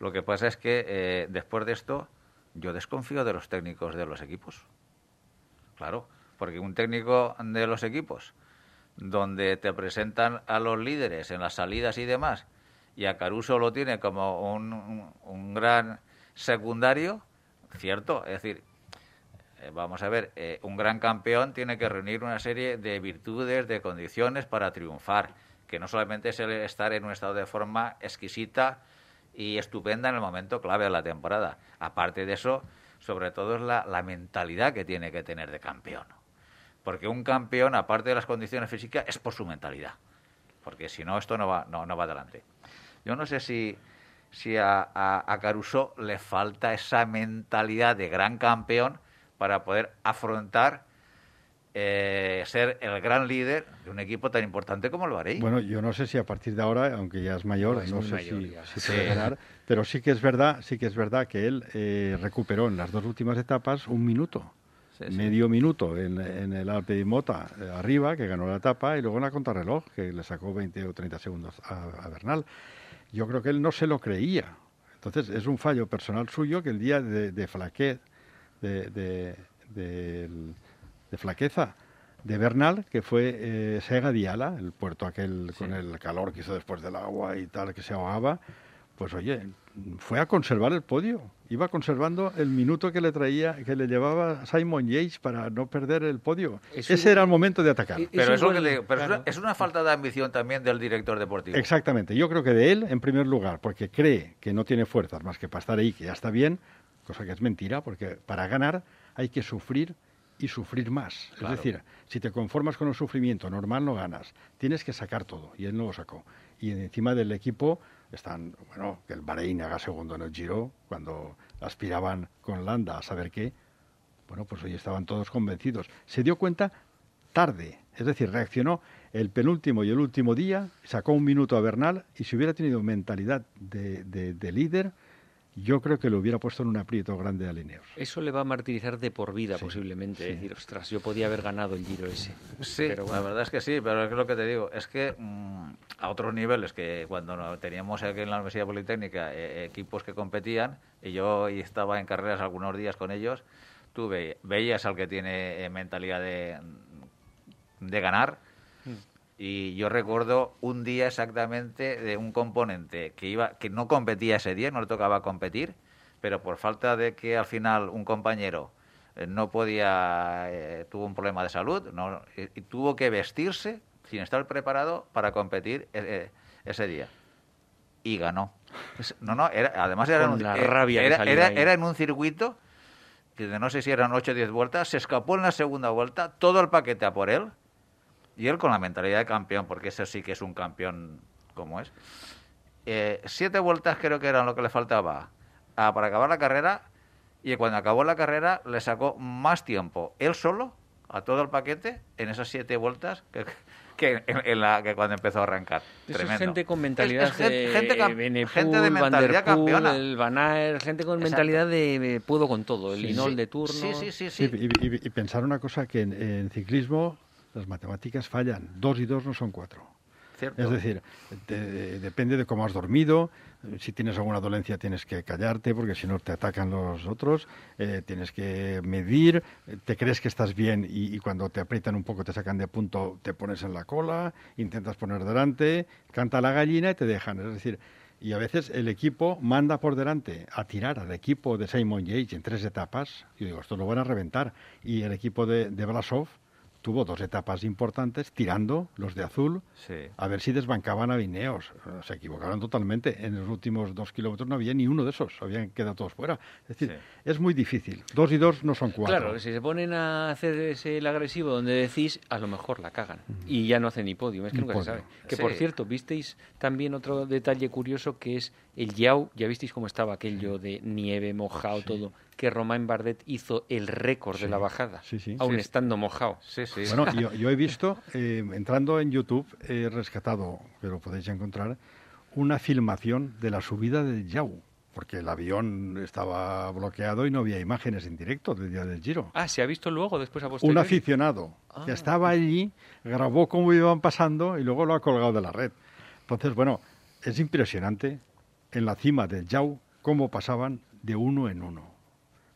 Lo que pasa es que eh, después de esto, yo desconfío de los técnicos de los equipos. Claro, porque un técnico de los equipos, donde te presentan a los líderes en las salidas y demás, y a Caruso lo tiene como un- un gran secundario, cierto, es decir, eh, vamos a ver, eh, un gran campeón tiene que reunir una serie de virtudes, de condiciones para triunfar, que no solamente es el estar en un estado de forma exquisita y estupenda en el momento clave de la temporada. Aparte de eso, sobre todo es la, la mentalidad que tiene que tener de campeón. Porque un campeón, aparte de las condiciones físicas, es por su mentalidad. Porque si no, esto no va, no, no va adelante. Yo no sé si, si a, a, a Caruso le falta esa mentalidad de gran campeón para poder afrontar eh, ser el gran líder de un equipo tan importante como el Bahrein. Bueno, yo no sé si a partir de ahora, aunque ya es mayor, No, sé mayor si, si Sí. puede ganar, pero sí que es verdad, sí que es verdad que él eh, recuperó en las dos últimas etapas un minuto. Sí, sí. medio minuto en, en el Alpe di Mota eh, arriba, que ganó la etapa, y luego en la contrarreloj, que le sacó 20 o 30 segundos a, a Bernal. Yo creo que él no se lo creía. Entonces es un fallo personal suyo que el día de, de flaquez, de, de- flaqueza de Bernal, que fue eh, Sega Diala, el puerto aquel con el calor que hizo después del agua y tal, que se ahogaba, pues oye, fue a conservar el podio. Iba conservando el minuto que le traía, que le llevaba Simon Yates para no perder el podio. Ese era el momento de atacar. Y- pero es lo que igual, te digo, pero es claro. una- es una falta de ambición también del director deportivo. Exactamente. Yo creo que de él, en primer lugar, porque cree que no tiene fuerzas más que para estar ahí, que ya está bien, cosa que es mentira, porque para ganar hay que sufrir y sufrir más. Claro. Es decir, si te conformas con el sufrimiento normal no ganas. Tienes que sacar todo, y él no lo sacó. Y encima del equipo están, bueno, que el Bahrein haga segundo en el Giro, cuando aspiraban con Landa a saber qué, bueno, pues hoy estaban todos convencidos. Se dio cuenta tarde, es decir, reaccionó el penúltimo y el último día, sacó un minuto a Bernal y si hubiera tenido mentalidad de, de- de líder, yo creo que lo hubiera puesto en un aprieto grande a Lineos. Eso le va a martirizar de por vida, Sí, posiblemente. sí. Es decir, ostras, yo podía haber ganado el giro ese. Sí, Pero bueno. la verdad es que sí, pero es lo que te digo, es que mm, a otros niveles, que cuando teníamos aquí en la Universidad Politécnica eh, equipos que competían, y yo y estaba en carreras algunos días con ellos, tú ve- veías al que tiene eh, mentalidad de, de ganar, y yo recuerdo un día exactamente de un componente que iba que no competía ese día, no le tocaba competir, pero por falta de que al final un compañero eh, no podía, eh, tuvo un problema de salud, no, y, tuvo que vestirse sin estar preparado para competir eh, ese día. Y ganó. No, no, era, además era, un- la rabia era, era- era en un circuito que no sé si eran 8 o 10 vueltas, se escapó en la segunda vuelta, todo el paquete a por él, y él con la mentalidad de campeón, porque ese sí que es un campeón como es. Eh, siete vueltas creo que eran lo que le faltaba ah, para acabar la carrera, y cuando acabó la carrera le sacó más tiempo él solo a todo el paquete en esas siete vueltas que, que, en, en la, que cuando empezó a arrancar. Eso Tremendo. es gente con mentalidad Es- es gente, de gente cam- Benepool, gente de mentalidad campeona. el Van Aert, gente con Exacto. mentalidad de eh, puedo con todo, el Sí, Linol sí. de turno. Sí, sí, sí. Sí, sí. y, y- y pensar una cosa que en, en ciclismo las matemáticas fallan. Dos y dos no son cuatro. Cierto. Es decir, de- depende de cómo has dormido. Si tienes alguna dolencia tienes que callarte porque si no te atacan los otros. Eh, tienes que medir. Te crees que estás bien y, y cuando te aprietan un poco te sacan de punto, te pones en la cola, intentas poner delante, canta la gallina y te dejan. Es decir, y a veces el equipo manda por delante a tirar al equipo de Simon Yates en tres etapas. Y digo, esto lo van a reventar. Y el equipo de, de Blasov tuvo dos etapas importantes tirando los de azul Sí. a ver si desbancaban a Vineos. Eh, Se equivocaron totalmente. En los últimos dos kilómetros no había ni uno de esos. Habían quedado todos fuera. Es decir, Sí. es muy difícil. Dos y dos no son cuatro. Claro, si se ponen a hacer ese, el agresivo donde decís, a lo mejor la cagan. Y ya no hacen ni podio, es que Ni nunca se sabe. Que Sí. por cierto, visteis también otro detalle curioso que es el Yao, ya visteis cómo estaba aquello de nieve, mojado, todo, que Romain Bardet hizo el récord de la bajada, Sí, sí. aún Sí. estando mojado. Sí, sí. Bueno, yo, yo he visto, eh, entrando en YouTube, he rescatado, que lo podéis encontrar, una filmación de la subida del Yau, porque el avión estaba bloqueado y no había imágenes en directo del día del Giro. Ah, ¿se ha visto luego, después a Un posteriori? aficionado Ah. que estaba allí, grabó cómo iban pasando y luego lo ha colgado de la red. Entonces, bueno, es impresionante en la cima del Yau cómo pasaban de uno en uno.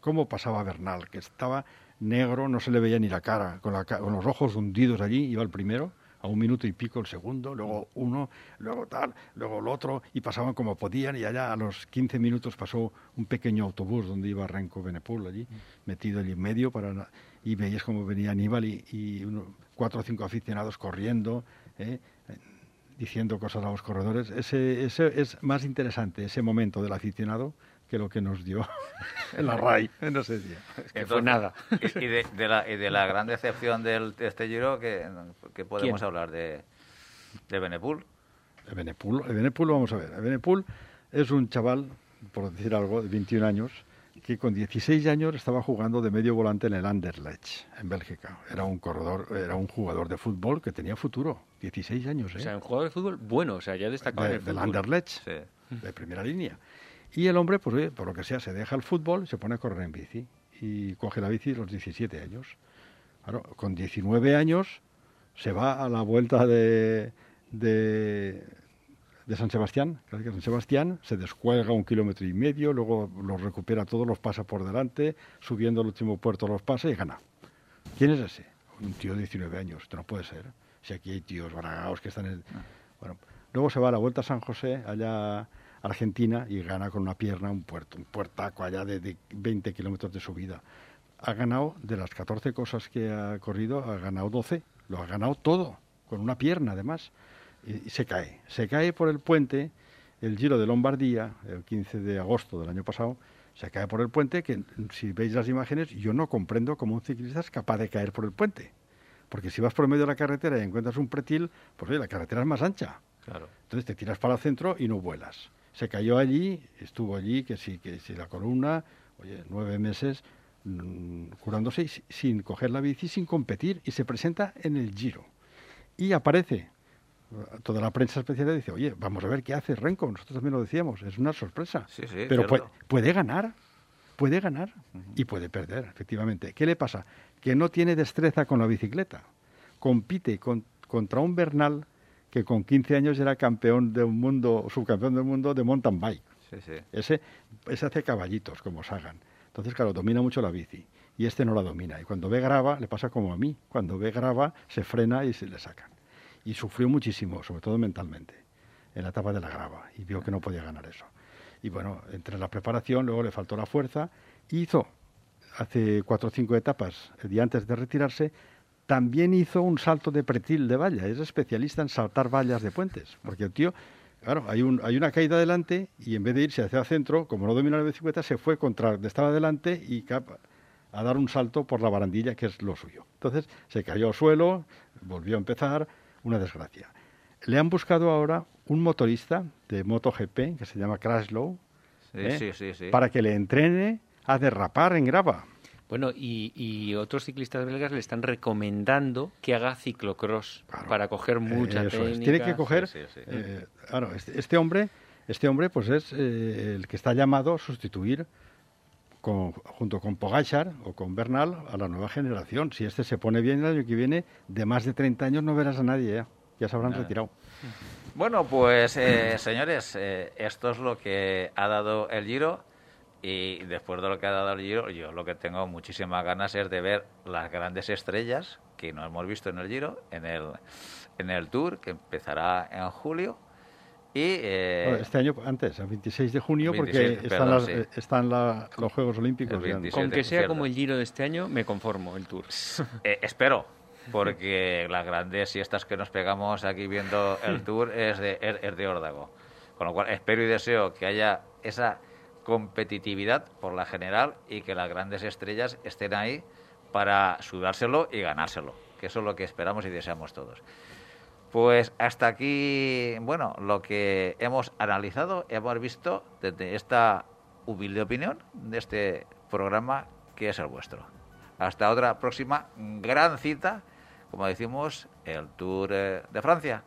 Cómo pasaba Bernal, que estaba negro, no se le veía ni la cara, con, la con los ojos hundidos allí, iba el primero, a un minuto y pico el segundo, luego uno, luego tal, luego el otro, y pasaban como podían, y allá a los 15 minutos pasó un pequeño autobús donde iba Renko Benepul allí, metido allí en medio, para, y veías cómo venía Aníbal y, y uno- cuatro o cinco aficionados corriendo, ¿eh? Diciendo cosas a los corredores. Ese, ese es más interesante, ese momento del aficionado, que lo que nos dio en la RAI en ese día. que fue nada. Y, y de, de la, y de la gran decepción del, de este Giro, que, que podemos ¿Quién? hablar de, de Benepul. Ebenepul, Ebenepul, vamos a ver. Ebenepul es un chaval, por decir algo, de 21 años, que con 16 años estaba jugando de medio volante en el Anderlecht, en Bélgica. Era un corredor, era un jugador de fútbol que tenía futuro. 16 años, ¿eh? O sea, un jugador de fútbol bueno, o sea, ya destacado en de, el del. Anderlecht, Sí. de primera línea. Y el hombre, pues oye, por lo que sea, se deja el fútbol y se pone a correr en bici. Y coge la bici a los 17 años. Claro, con 19 años se va a la vuelta de, de, de San Sebastián, creo que San Sebastián, se descuelga un kilómetro y medio, luego los recupera todos, los pasa por delante, subiendo al último puerto los pasa y gana. ¿Quién es ese? Un tío de 19 años, esto no puede ser. Si aquí hay tíos bragados que están en... Bueno, luego se va a la Vuelta a San José, allá a Argentina, y gana con una pierna un puerto, un puertaco allá de, de 20 kilómetros de subida. Ha ganado, de las 14 cosas que ha corrido, ha ganado 12. Lo ha ganado todo, con una pierna además. Y, y se cae. Se cae por el puente, el Giro de Lombardía, el 15 de agosto del año pasado, se cae por el puente, que si veis las imágenes, yo no comprendo cómo un ciclista es capaz de caer por el puente. Porque si vas por medio de la carretera y encuentras un pretil, pues oye, la carretera es más ancha. Claro. Entonces te tiras para el centro y no vuelas. Se cayó allí, estuvo allí, que sí, que si la columna, oye, nueve meses mm, curándose y sin coger la bici, sin competir, y se presenta en el Giro. Y aparece. Toda la prensa especial dice, oye, vamos a ver qué hace Renko. Nosotros también lo decíamos, es una sorpresa. Sí, sí, Pero puede, puede ganar, puede ganar y puede perder, efectivamente. ¿Qué le pasa? Que no tiene destreza con la bicicleta. Compite con- contra un Bernal que con 15 años era campeón del mundo, subcampeón del mundo de mountain bike. Sí, sí. Ese, ese hace caballitos, como Sagan. Entonces, claro, domina mucho la bici. Y este no la domina. Y cuando ve grava, le pasa como a mí. Cuando ve grava, se frena y se le sacan. Y sufrió muchísimo, sobre todo mentalmente, en la etapa de la grava. Y vio que no podía ganar eso. Y bueno, entre la preparación, luego le faltó la fuerza. Hizo, hace cuatro o cinco etapas, el día antes de retirarse, también hizo un salto de pretil de valla. Es especialista en saltar vallas de puentes. Porque el tío, claro, hay, un, hay una caída adelante y en vez de irse hacia el centro, como no domina la bicicleta, se fue contra donde estaba delante y cap- a dar un salto por la barandilla, que es lo suyo. Entonces se cayó al suelo, volvió a empezar, una desgracia. Le han buscado ahora un motorista de MotoGP que se llama Crashlow Sí, ¿eh? sí, sí, sí. para que le entrene a derrapar en grava. Bueno, y, y otros ciclistas belgas le están recomendando que haga ciclocross Claro. para coger mucha Eh, eso es. técnica. Tiene que coger. eh, claro, este, este hombre, este hombre, pues es eh, el que está llamado a sustituir con- junto con Pogachar o con Bernal a la nueva generación. Si este se pone bien el año que viene, de más de 30 años no verás a nadie ya. Ya se habrán Nada. retirado. Bueno, pues eh, señores, eh, esto es lo que ha dado el Giro y después de lo que ha dado el Giro, yo lo que tengo muchísimas ganas es de ver las grandes estrellas que no hemos visto en el Giro, en el, en el Tour, que empezará en julio. Y eh, este año antes, el 26 de junio, 26, porque están, perdón, las- sí. están la- los Juegos Olímpicos. El ya. 26. Con que sea cierto. como el Giro de este año, me conformo, el Tour. eh, espero, porque las grandes siestas que nos pegamos aquí viendo el Tour es de, es, es de órdago. Con lo cual espero y deseo que haya esa competitividad por la general y que las grandes estrellas estén ahí para sudárselo y ganárselo, que eso es lo que esperamos y deseamos todos. Pues hasta aquí, bueno, lo que hemos analizado, hemos visto desde esta humilde opinión de este programa que es el vuestro. Hasta otra próxima gran cita, como decimos, el Tour eh, de Francia.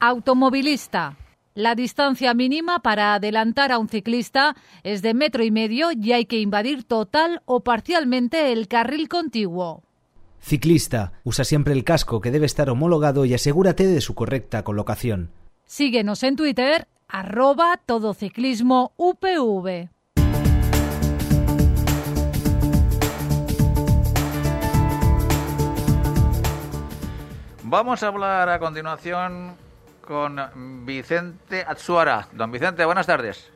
Automovilista. La distancia mínima para adelantar a un ciclista es de metro y medio y hay que invadir total o parcialmente el carril contiguo. Ciclista, usa siempre el casco que debe estar homologado y asegúrate de su correcta colocación. Síguenos en Twitter, arroba todociclismo UPV. Vamos a hablar a continuación con Vicente Atsuara. Don Vicente, buenas tardes.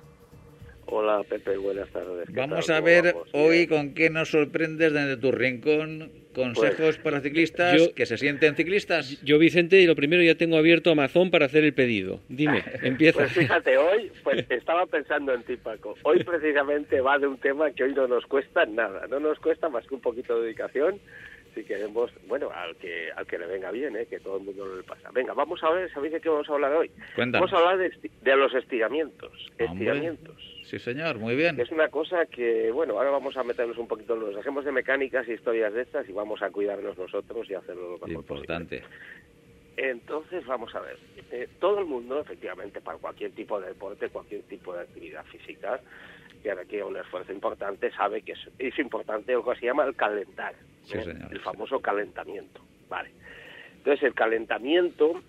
Hola Pepe, buenas tardes. ¿Qué Vamos tal? a ¿Cómo ver vamos? hoy Bien. con qué nos sorprendes desde tu rincón. Consejos Pues, para ciclistas yo- que se sienten ciclistas. Yo, Vicente, y lo primero ya tengo abierto Amazon para hacer el pedido. Dime, empieza. Pues fíjate, hoy pues estaba pensando en ti, Paco. Hoy precisamente va de un tema que hoy no nos cuesta nada. No nos cuesta más que un poquito de dedicación, si queremos, bueno, al que al que le venga bien, ¿eh? que todo el mundo le pasa. Venga, vamos a ver, ¿sabéis de qué vamos a hablar hoy? Cuéntanos. Vamos a hablar de, de los estiramientos. Hombre. Estiramientos. Sí, señor, muy bien. Es una cosa que, bueno, ahora vamos a meternos un poquito, nos dejemos de mecánicas y historias de estas y vamos a cuidarnos nosotros y hacerlo lo mejor Importante. entonces, vamos a ver. Eh, todo el mundo, efectivamente, para cualquier tipo de deporte, cualquier tipo de actividad física que requiere un esfuerzo importante, sabe que es, es importante lo que se llama el calentar. Sí, ¿eh? señor. El famoso calentamiento. Vale. Entonces, el calentamiento,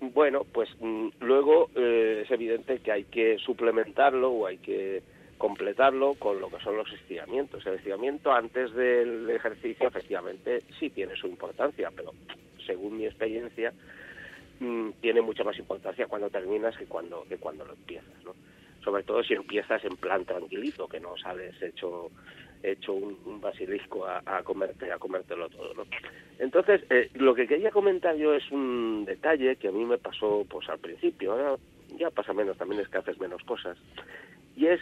bueno, pues mm, luego eh, es evidente que hay que suplementarlo o hay que completarlo con lo que son los estiramientos. El estiramiento antes del ejercicio, efectivamente, sí tiene su importancia, pero según mi experiencia, mm, tiene mucha más importancia cuando terminas que cuando, que cuando lo empiezas, ¿no? Sobre todo si empiezas en plan tranquilito, que no sales hecho hecho un, un basilisco a, a comerte a comértelo todo, ¿no? Entonces, eh, lo que quería comentar yo es un detalle que a mí me pasó pues al principio, ahora ya pasa menos, también es que haces menos cosas, y es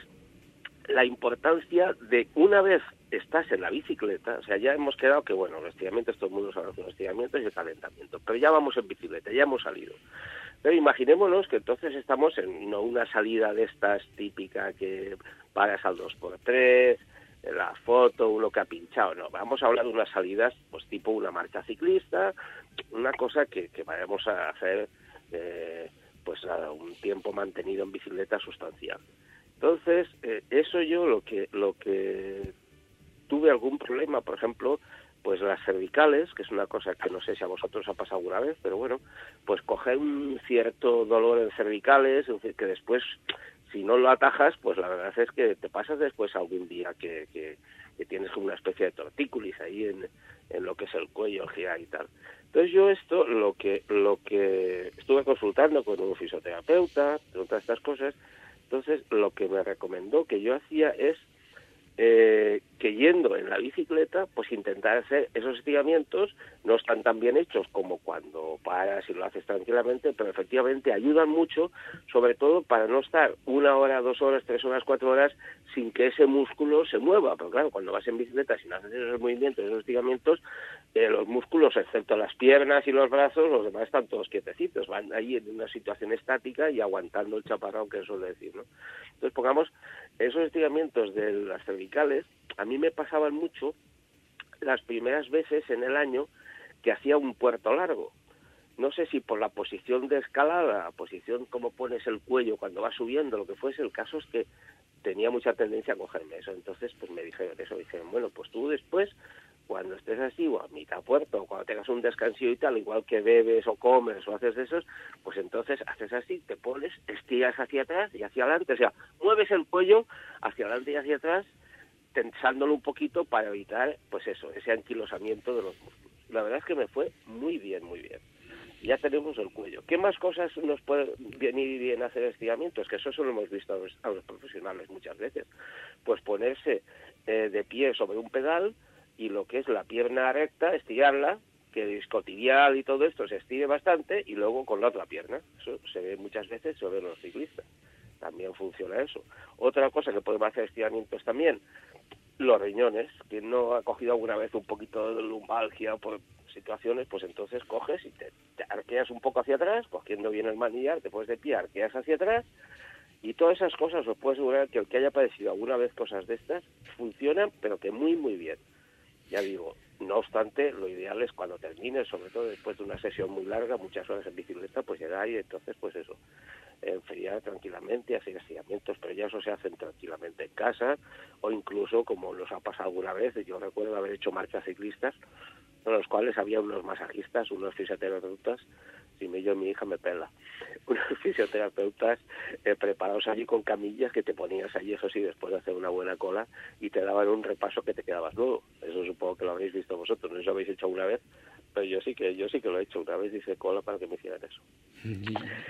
la importancia de una vez estás en la bicicleta, o sea, ya hemos quedado que, bueno, los estiramientos, todo el mundo sabe los estiramientos y el calentamiento, pero ya vamos en bicicleta, ya hemos salido. Pero imaginémonos que entonces estamos en no una salida de estas típica que paras al 2x3, la foto, uno que ha pinchado, no, vamos a hablar de unas salidas, pues tipo una marcha ciclista, una cosa que, que vayamos a hacer, eh, pues a un tiempo mantenido en bicicleta sustancial. Entonces, eh, eso yo lo que lo que tuve algún problema, por ejemplo, pues las cervicales, que es una cosa que no sé si a vosotros ha pasado alguna vez, pero bueno, pues coger un cierto dolor en cervicales, es decir, que después, si no lo atajas, pues la verdad es que te pasas después algún día que, que, tienes una especie de tortícolis ahí en, en lo que es el cuello, el y tal. Entonces yo esto, lo que, lo que estuve consultando con un fisioterapeuta, todas estas cosas, entonces lo que me recomendó que yo hacía es eh, que yendo en la bicicleta, pues intentar hacer esos estiramientos, no están tan bien hechos como cuando paras y lo haces tranquilamente, pero efectivamente ayudan mucho, sobre todo para no estar una hora, dos horas, tres horas, cuatro horas sin que ese músculo se mueva. Pero claro, cuando vas en bicicleta sin hacer esos movimientos, esos estiramientos, eh, los músculos, excepto las piernas y los brazos, los demás están todos quietecitos, van ahí en una situación estática y aguantando el chaparrón que suele decir, ¿no? Entonces, pongamos, esos estiramientos de las cervicales, a mí me pasaban mucho las primeras veces en el año que hacía un puerto largo. No sé si por la posición de escalada, la posición como pones el cuello cuando vas subiendo, lo que fuese, el caso es que tenía mucha tendencia a cogerme eso. Entonces, pues me dijeron eso, dijeron, bueno, pues tú después, cuando estés así, o a mitad puerto, o cuando tengas un descansillo y tal, igual que bebes o comes o haces esos, pues entonces haces así, te pones, estiras hacia atrás y hacia adelante, o sea, mueves el cuello hacia adelante y hacia atrás, tensándolo un poquito para evitar, pues eso, ese anquilosamiento de los músculos. La verdad es que me fue muy bien, muy bien. Ya tenemos el cuello. ¿Qué más cosas nos puede venir bien hacer estiramientos? Que eso solo hemos visto a los, a los profesionales muchas veces. Pues ponerse eh, de pie sobre un pedal y lo que es la pierna recta, estirarla, que el iscotibial y todo esto se estire bastante y luego con la otra pierna. Eso se ve muchas veces, en los ciclistas. También funciona eso. Otra cosa que podemos hacer estiramientos también, los riñones, que no ha cogido alguna vez un poquito de lumbalgia por situaciones, pues entonces coges y te, te arqueas un poco hacia atrás, cogiendo bien el manillar, te pones de pie, arqueas hacia atrás, y todas esas cosas os puedo asegurar que el que haya padecido alguna vez cosas de estas, funcionan, pero que muy, muy bien. Ya digo, no obstante, lo ideal es cuando termines, sobre todo después de una sesión muy larga, muchas horas en bicicleta, pues llegar y entonces, pues eso, enfriar tranquilamente, hacer estiramientos, pero ya eso se hacen tranquilamente en casa o incluso, como nos ha pasado alguna vez, yo recuerdo haber hecho marchas ciclistas, en los cuales había unos masajistas, unos fisioterapeutas, yo mi hija me pela, unos fisioterapeutas eh, preparados allí con camillas que te ponías allí, eso sí, después de hacer una buena cola y te daban un repaso que te quedabas nuevo. Eso supongo que lo habréis visto vosotros, no sé si lo habéis hecho una vez, pero yo sí que yo sí que lo he hecho una vez, hice cola para que me hicieran eso.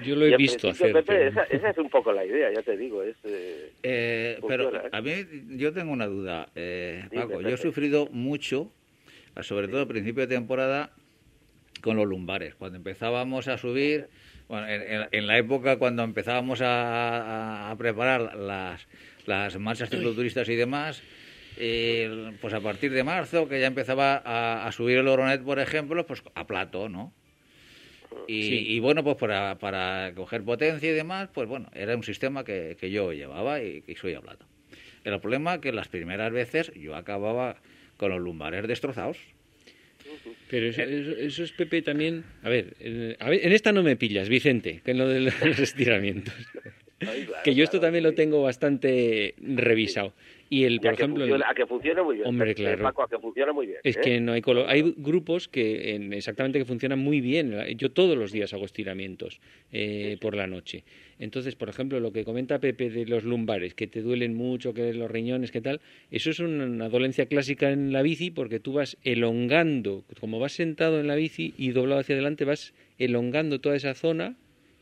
Yo lo he visto hacer. Pepe, esa, esa es un poco la idea, ya te digo, es... eh, Eh, pero ¿eh? a mí yo tengo una duda, eh, Dime, Paco. Yo Pepe. he sufrido mucho, sobre todo a principio de temporada, con los lumbares. Cuando empezábamos a subir, bueno, en, la época cuando empezábamos a, preparar las, las marchas cicloturistas y demás, eh, pues a partir de marzo, que ya empezaba a, a subir el Oronet, por ejemplo, pues a plato, ¿no? Y, Sí. y bueno, pues para, para coger potencia y demás, pues bueno, era un sistema que, que yo llevaba y que soy a plato. El problema que las primeras veces yo acababa con los lumbares destrozados. Pero eso, eso- eso es, Pepe, también... A ver, a ver, en esta no me pillas, Vicente, que en lo de los estiramientos. Ay, claro, que yo esto claro, también lo tengo bastante revisado. Y el, Y por a que ejemplo... el- funciona- a que funciona muy bien. Hombre, Eh, claro. Paco, a que funciona muy bien. Es ¿eh? que no hay color. Hay grupos que en- exactamente que funcionan muy bien. Yo todos los días hago estiramientos eh, por la noche. Entonces, por ejemplo, lo que comenta Pepe de los lumbares, que te duelen mucho, que los riñones, que tal, eso es una, dolencia clásica en la bici porque tú vas elongando, como vas sentado en la bici y doblado hacia adelante, vas elongando toda esa zona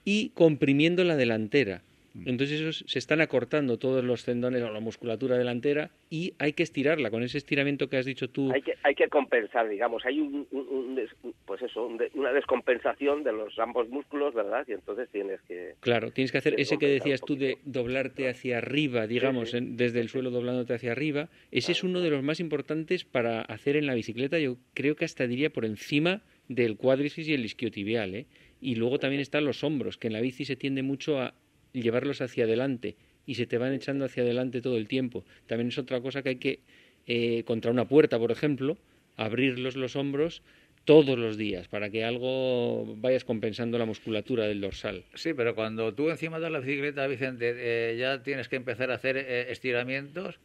y comprimiendo la delantera. Entonces esos se están acortando todos los tendones o la musculatura delantera y hay que estirarla con ese estiramiento que has dicho tú. Hay que, hay que compensar, digamos, hay un, un- un des- pues eso, un de- una descompensación de los ambos músculos, ¿verdad? Y entonces tienes que... Claro, tienes que hacer Tienes ese que decías tú de doblarte hacia arriba, digamos, sí. en- desde el suelo doblándote hacia arriba. Ese es uno de los más importantes para hacer en la bicicleta. Yo creo que hasta diría por encima del cuádriceps y el isquiotibial, ¿eh? Y luego también están los hombros, que en la bici se tiende mucho a llevarlos hacia adelante y se te van echando hacia adelante todo el tiempo. También es otra cosa que hay que, eh, contra una puerta, por ejemplo, abrirlos los hombros todos los días para que algo vayas compensando la musculatura del dorsal. Sí, pero cuando tú encima de la bicicleta, Vicente, eh, ya tienes que empezar a hacer eh, estiramientos,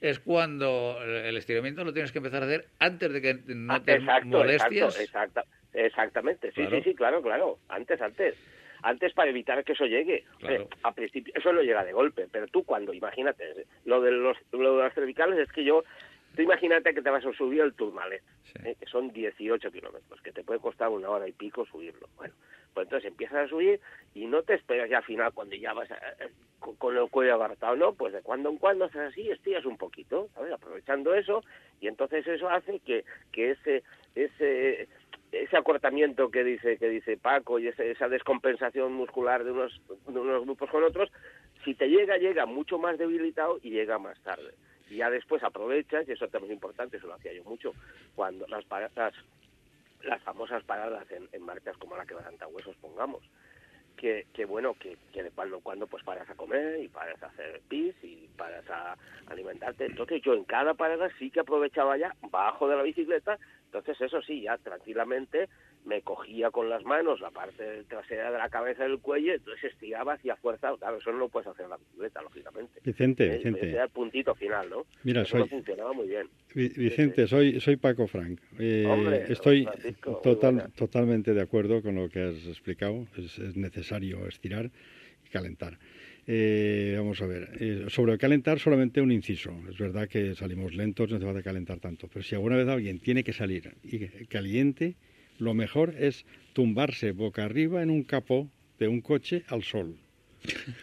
es cuando el estiramiento lo tienes que empezar a hacer antes de que no Ah, te exacto, molestias. exacto, exacta- exactamente, sí, Claro. sí, sí, claro, claro, antes, antes. Antes para evitar que eso llegue. Claro. Eh, a principio, eso no llega de golpe, pero tú cuando, imagínate, lo de los, lo de las cervicales es que yo, tú imagínate que te vas a subir el Tourmalet, Sí. eh, que son 18 kilómetros, que te puede costar una hora y pico subirlo. Bueno, pues entonces empiezas a subir y no te esperas ya al final cuando ya vas a- eh, con, con el cuello agarrotado, no, pues de cuando en cuando haces así, estiras un poquito, ¿sabes? Aprovechando eso y entonces eso hace que, que ese, ese, ese acortamiento que dice, que dice Paco y ese- esa descompensación muscular de unos, grupos con otros, si te llega, llega mucho más debilitado y llega más tarde. Y ya después aprovechas, y eso también es importante, eso lo hacía yo mucho, cuando las paradas, las famosas paradas en, en marcas como la que huesos, pongamos, que, que bueno, que, que de cuando en cuando pues paras a comer y paras a hacer pis y paras a alimentarte. Entonces yo en cada parada sí que aprovechaba ya, bajo de la bicicleta, entonces eso sí, ya tranquilamente me cogía con las manos la parte trasera de la cabeza del cuello, entonces estiraba hacia fuerza, claro, eso no lo puedes hacer en la bicicleta, lógicamente. Vicente, Eh, Vicente. El puntito final, ¿no? Mira, Eso no funcionaba muy bien. Vi- Vicente, soy, soy Paco Frank. Eh, Hombre, estoy total, totalmente de acuerdo con lo que has explicado. Es, es necesario estirar y calentar. Eh, vamos a ver, eh, sobre el calentar solamente un inciso. Es verdad que salimos lentos, no hace falta calentar tanto. Pero si alguna vez alguien tiene que salir y caliente, lo mejor es tumbarse boca arriba en un capó de un coche al sol.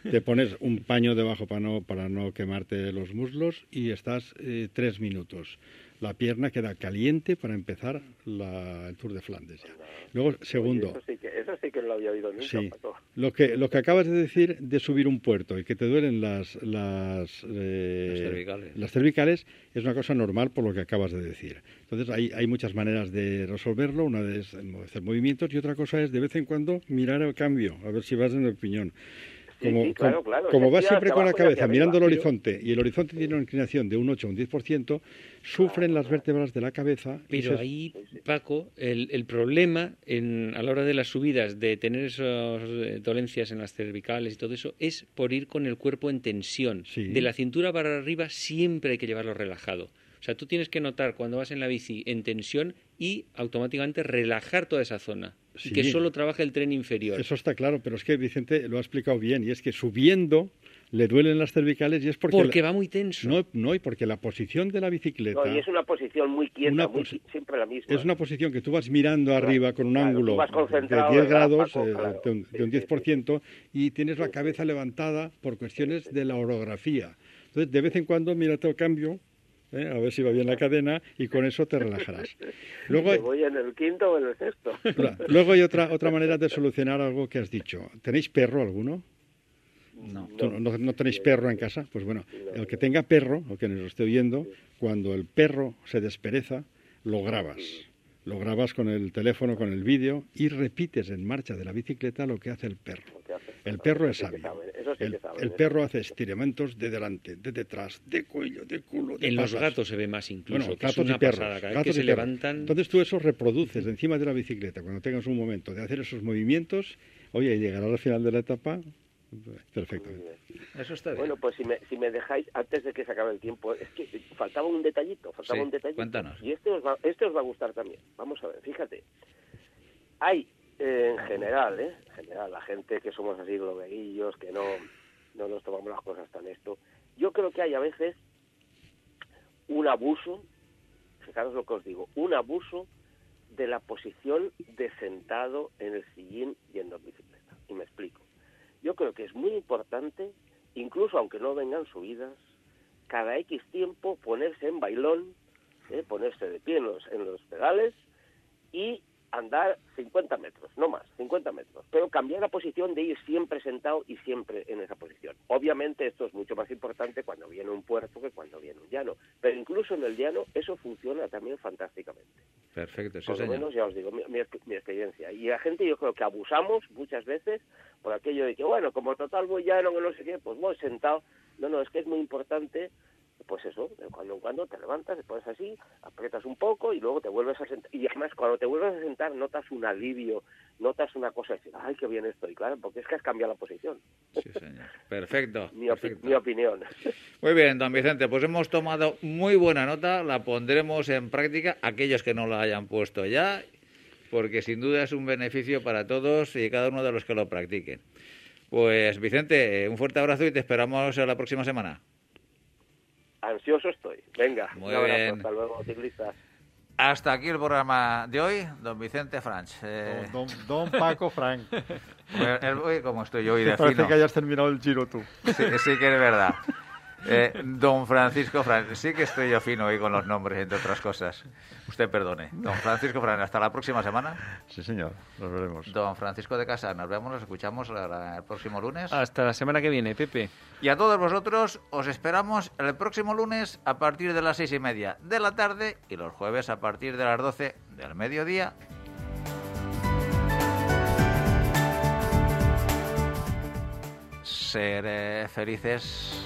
Te pones un paño debajo para no, para no quemarte los muslos y estás eh, tres minutos. La pierna queda caliente para empezar la- el Tour de Flandes. ya. Luego, segundo, Oye, eso, sí que, eso sí que no lo había oído nunca, Sí. Paco. lo que, lo que acabas de decir de subir un puerto y que te duelen las, las, eh, Las cervicales. las cervicales es una cosa normal por lo que acabas de decir. Entonces hay, hay muchas maneras de resolverlo. Una es hacer movimientos y otra cosa es de vez en cuando mirar el cambio, a ver si vas en el piñón. Como, sí, claro, claro, como tira siempre con la cabeza mirando el horizonte y el horizonte tiene una inclinación de un 8 o un 10%, sufren las vértebras de la cabeza. y Pero se- ahí, Paco, el, el problema en, a la hora de las subidas, de tener esas eh, dolencias en las cervicales y todo eso, es por ir con el cuerpo en tensión. Sí. De la cintura para arriba siempre hay que llevarlo relajado. O sea, tú tienes que notar cuando vas en la bici en tensión y automáticamente relajar toda esa zona. Sí. Y que solo trabaje el tren inferior. Eso está claro, pero es que Vicente lo ha explicado bien, y es que subiendo le duelen las cervicales y es porque... porque la- va muy tenso. No, no, y porque la posición de la bicicleta No, y es una posición muy quieta, Una muy siempre la misma. es una posición que tú vas mirando arriba con un claro, ángulo de concentrado, 10 ¿verdad, grados, Paco? eh, Claro, de un, de un sí, 10%, y tienes la cabeza levantada por cuestiones de la orografía. Entonces, de vez en cuando mírate el cambio, ¿eh? a ver si va bien la cadena, y con eso te relajarás. Luego, voy en el quinto o en el sexto. Luego hay otra, otra manera de solucionar algo que has dicho. ¿Tenéis perro alguno? No. ¿Tú no, no tenéis perro en casa? Pues bueno, el que tenga perro, o que nos lo esté oyendo, cuando el perro se despereza, lo grabas. Lo grabas con el teléfono, con el vídeo y repites en marcha de la bicicleta lo que hace el perro. Hace El perro es sabio. sí El, perro hace estiramientos de delante, de detrás, de cuello, de culo, de En los gatos se ve más incluso, Bueno, que es gatos una y perros. pasada. Gatos que y se perros. levantan... Entonces tú eso reproduces encima de la bicicleta cuando tengas un momento de hacer esos movimientos. Oye, y llegará al final de la etapa perfectamente. Eso está bien. Bueno, pues si me, si me dejáis, antes de que se acabe el tiempo, es que faltaba un detallito, faltaba Sí, un detallito. cuéntanos. Y este os, va, este os va a gustar también. Vamos a ver, fíjate. Hay, eh, en general, ¿eh? En general, la gente que somos así globeguillos, que no, no nos tomamos las cosas tan esto. Yo creo que hay a veces un abuso, fijaros lo que os digo, un abuso de la posición de sentado en el sillín yendo en bicicleta. Y me explico. Yo creo que es muy importante, incluso aunque no vengan subidas, cada X tiempo ponerse en bailón, ¿eh? ponerse de pie en los, en los pedales y andar 50 metros, no más, 50 metros, pero cambiar la posición de ir siempre sentado y siempre en esa posición. Obviamente esto es mucho más importante cuando viene un puerto que cuando viene un llano, pero incluso en el llano eso funciona también fantásticamente. Perfecto, sí, Por lo menos ya os digo, mi, mi experiencia. Y la gente yo creo que abusamos muchas veces por aquello de que, bueno, como total voy llano, que no sé qué, pues voy sentado. No, no, es que es muy importante, pues eso, de cuando en cuando te levantas, te pones así, aprietas un poco y luego te vuelves a sentar. Y además, cuando te vuelves a sentar, notas un alivio, notas una cosa de decir, ay, qué bien estoy, claro, porque es que has cambiado la posición. Sí, señor. Perfecto. Mi, opi- perfecto. mi opinión. Muy bien, don Vicente, pues hemos tomado muy buena nota, la pondremos en práctica, aquellos que no la hayan puesto ya, porque sin duda es un beneficio para todos y cada uno de los que lo practiquen. Pues Vicente, un fuerte abrazo y te esperamos la próxima semana. Ansioso estoy. Venga, Muy un abrazo. bien. Hasta luego, ciclistas. Hasta aquí el programa de hoy, don Vicente Franch. Eh, Don, don Paco Frank. pues, el- uy, como estoy yo hoy de Parece fino. que hayas terminado el giro tú. Sí, sí que es verdad. Eh, don Francisco Fran, sí que estoy yo fino hoy con los nombres, entre otras cosas. Usted perdone. Don Francisco Fran, hasta la próxima semana. Sí, señor. Nos veremos. Don Francisco de Casa, nos vemos, nos escuchamos la- la- el próximo lunes. Hasta la semana que viene, Pepe. Y a todos vosotros os esperamos el próximo lunes a partir de las seis y media de la tarde y los jueves a partir de las doce del mediodía. Ser eh, felices.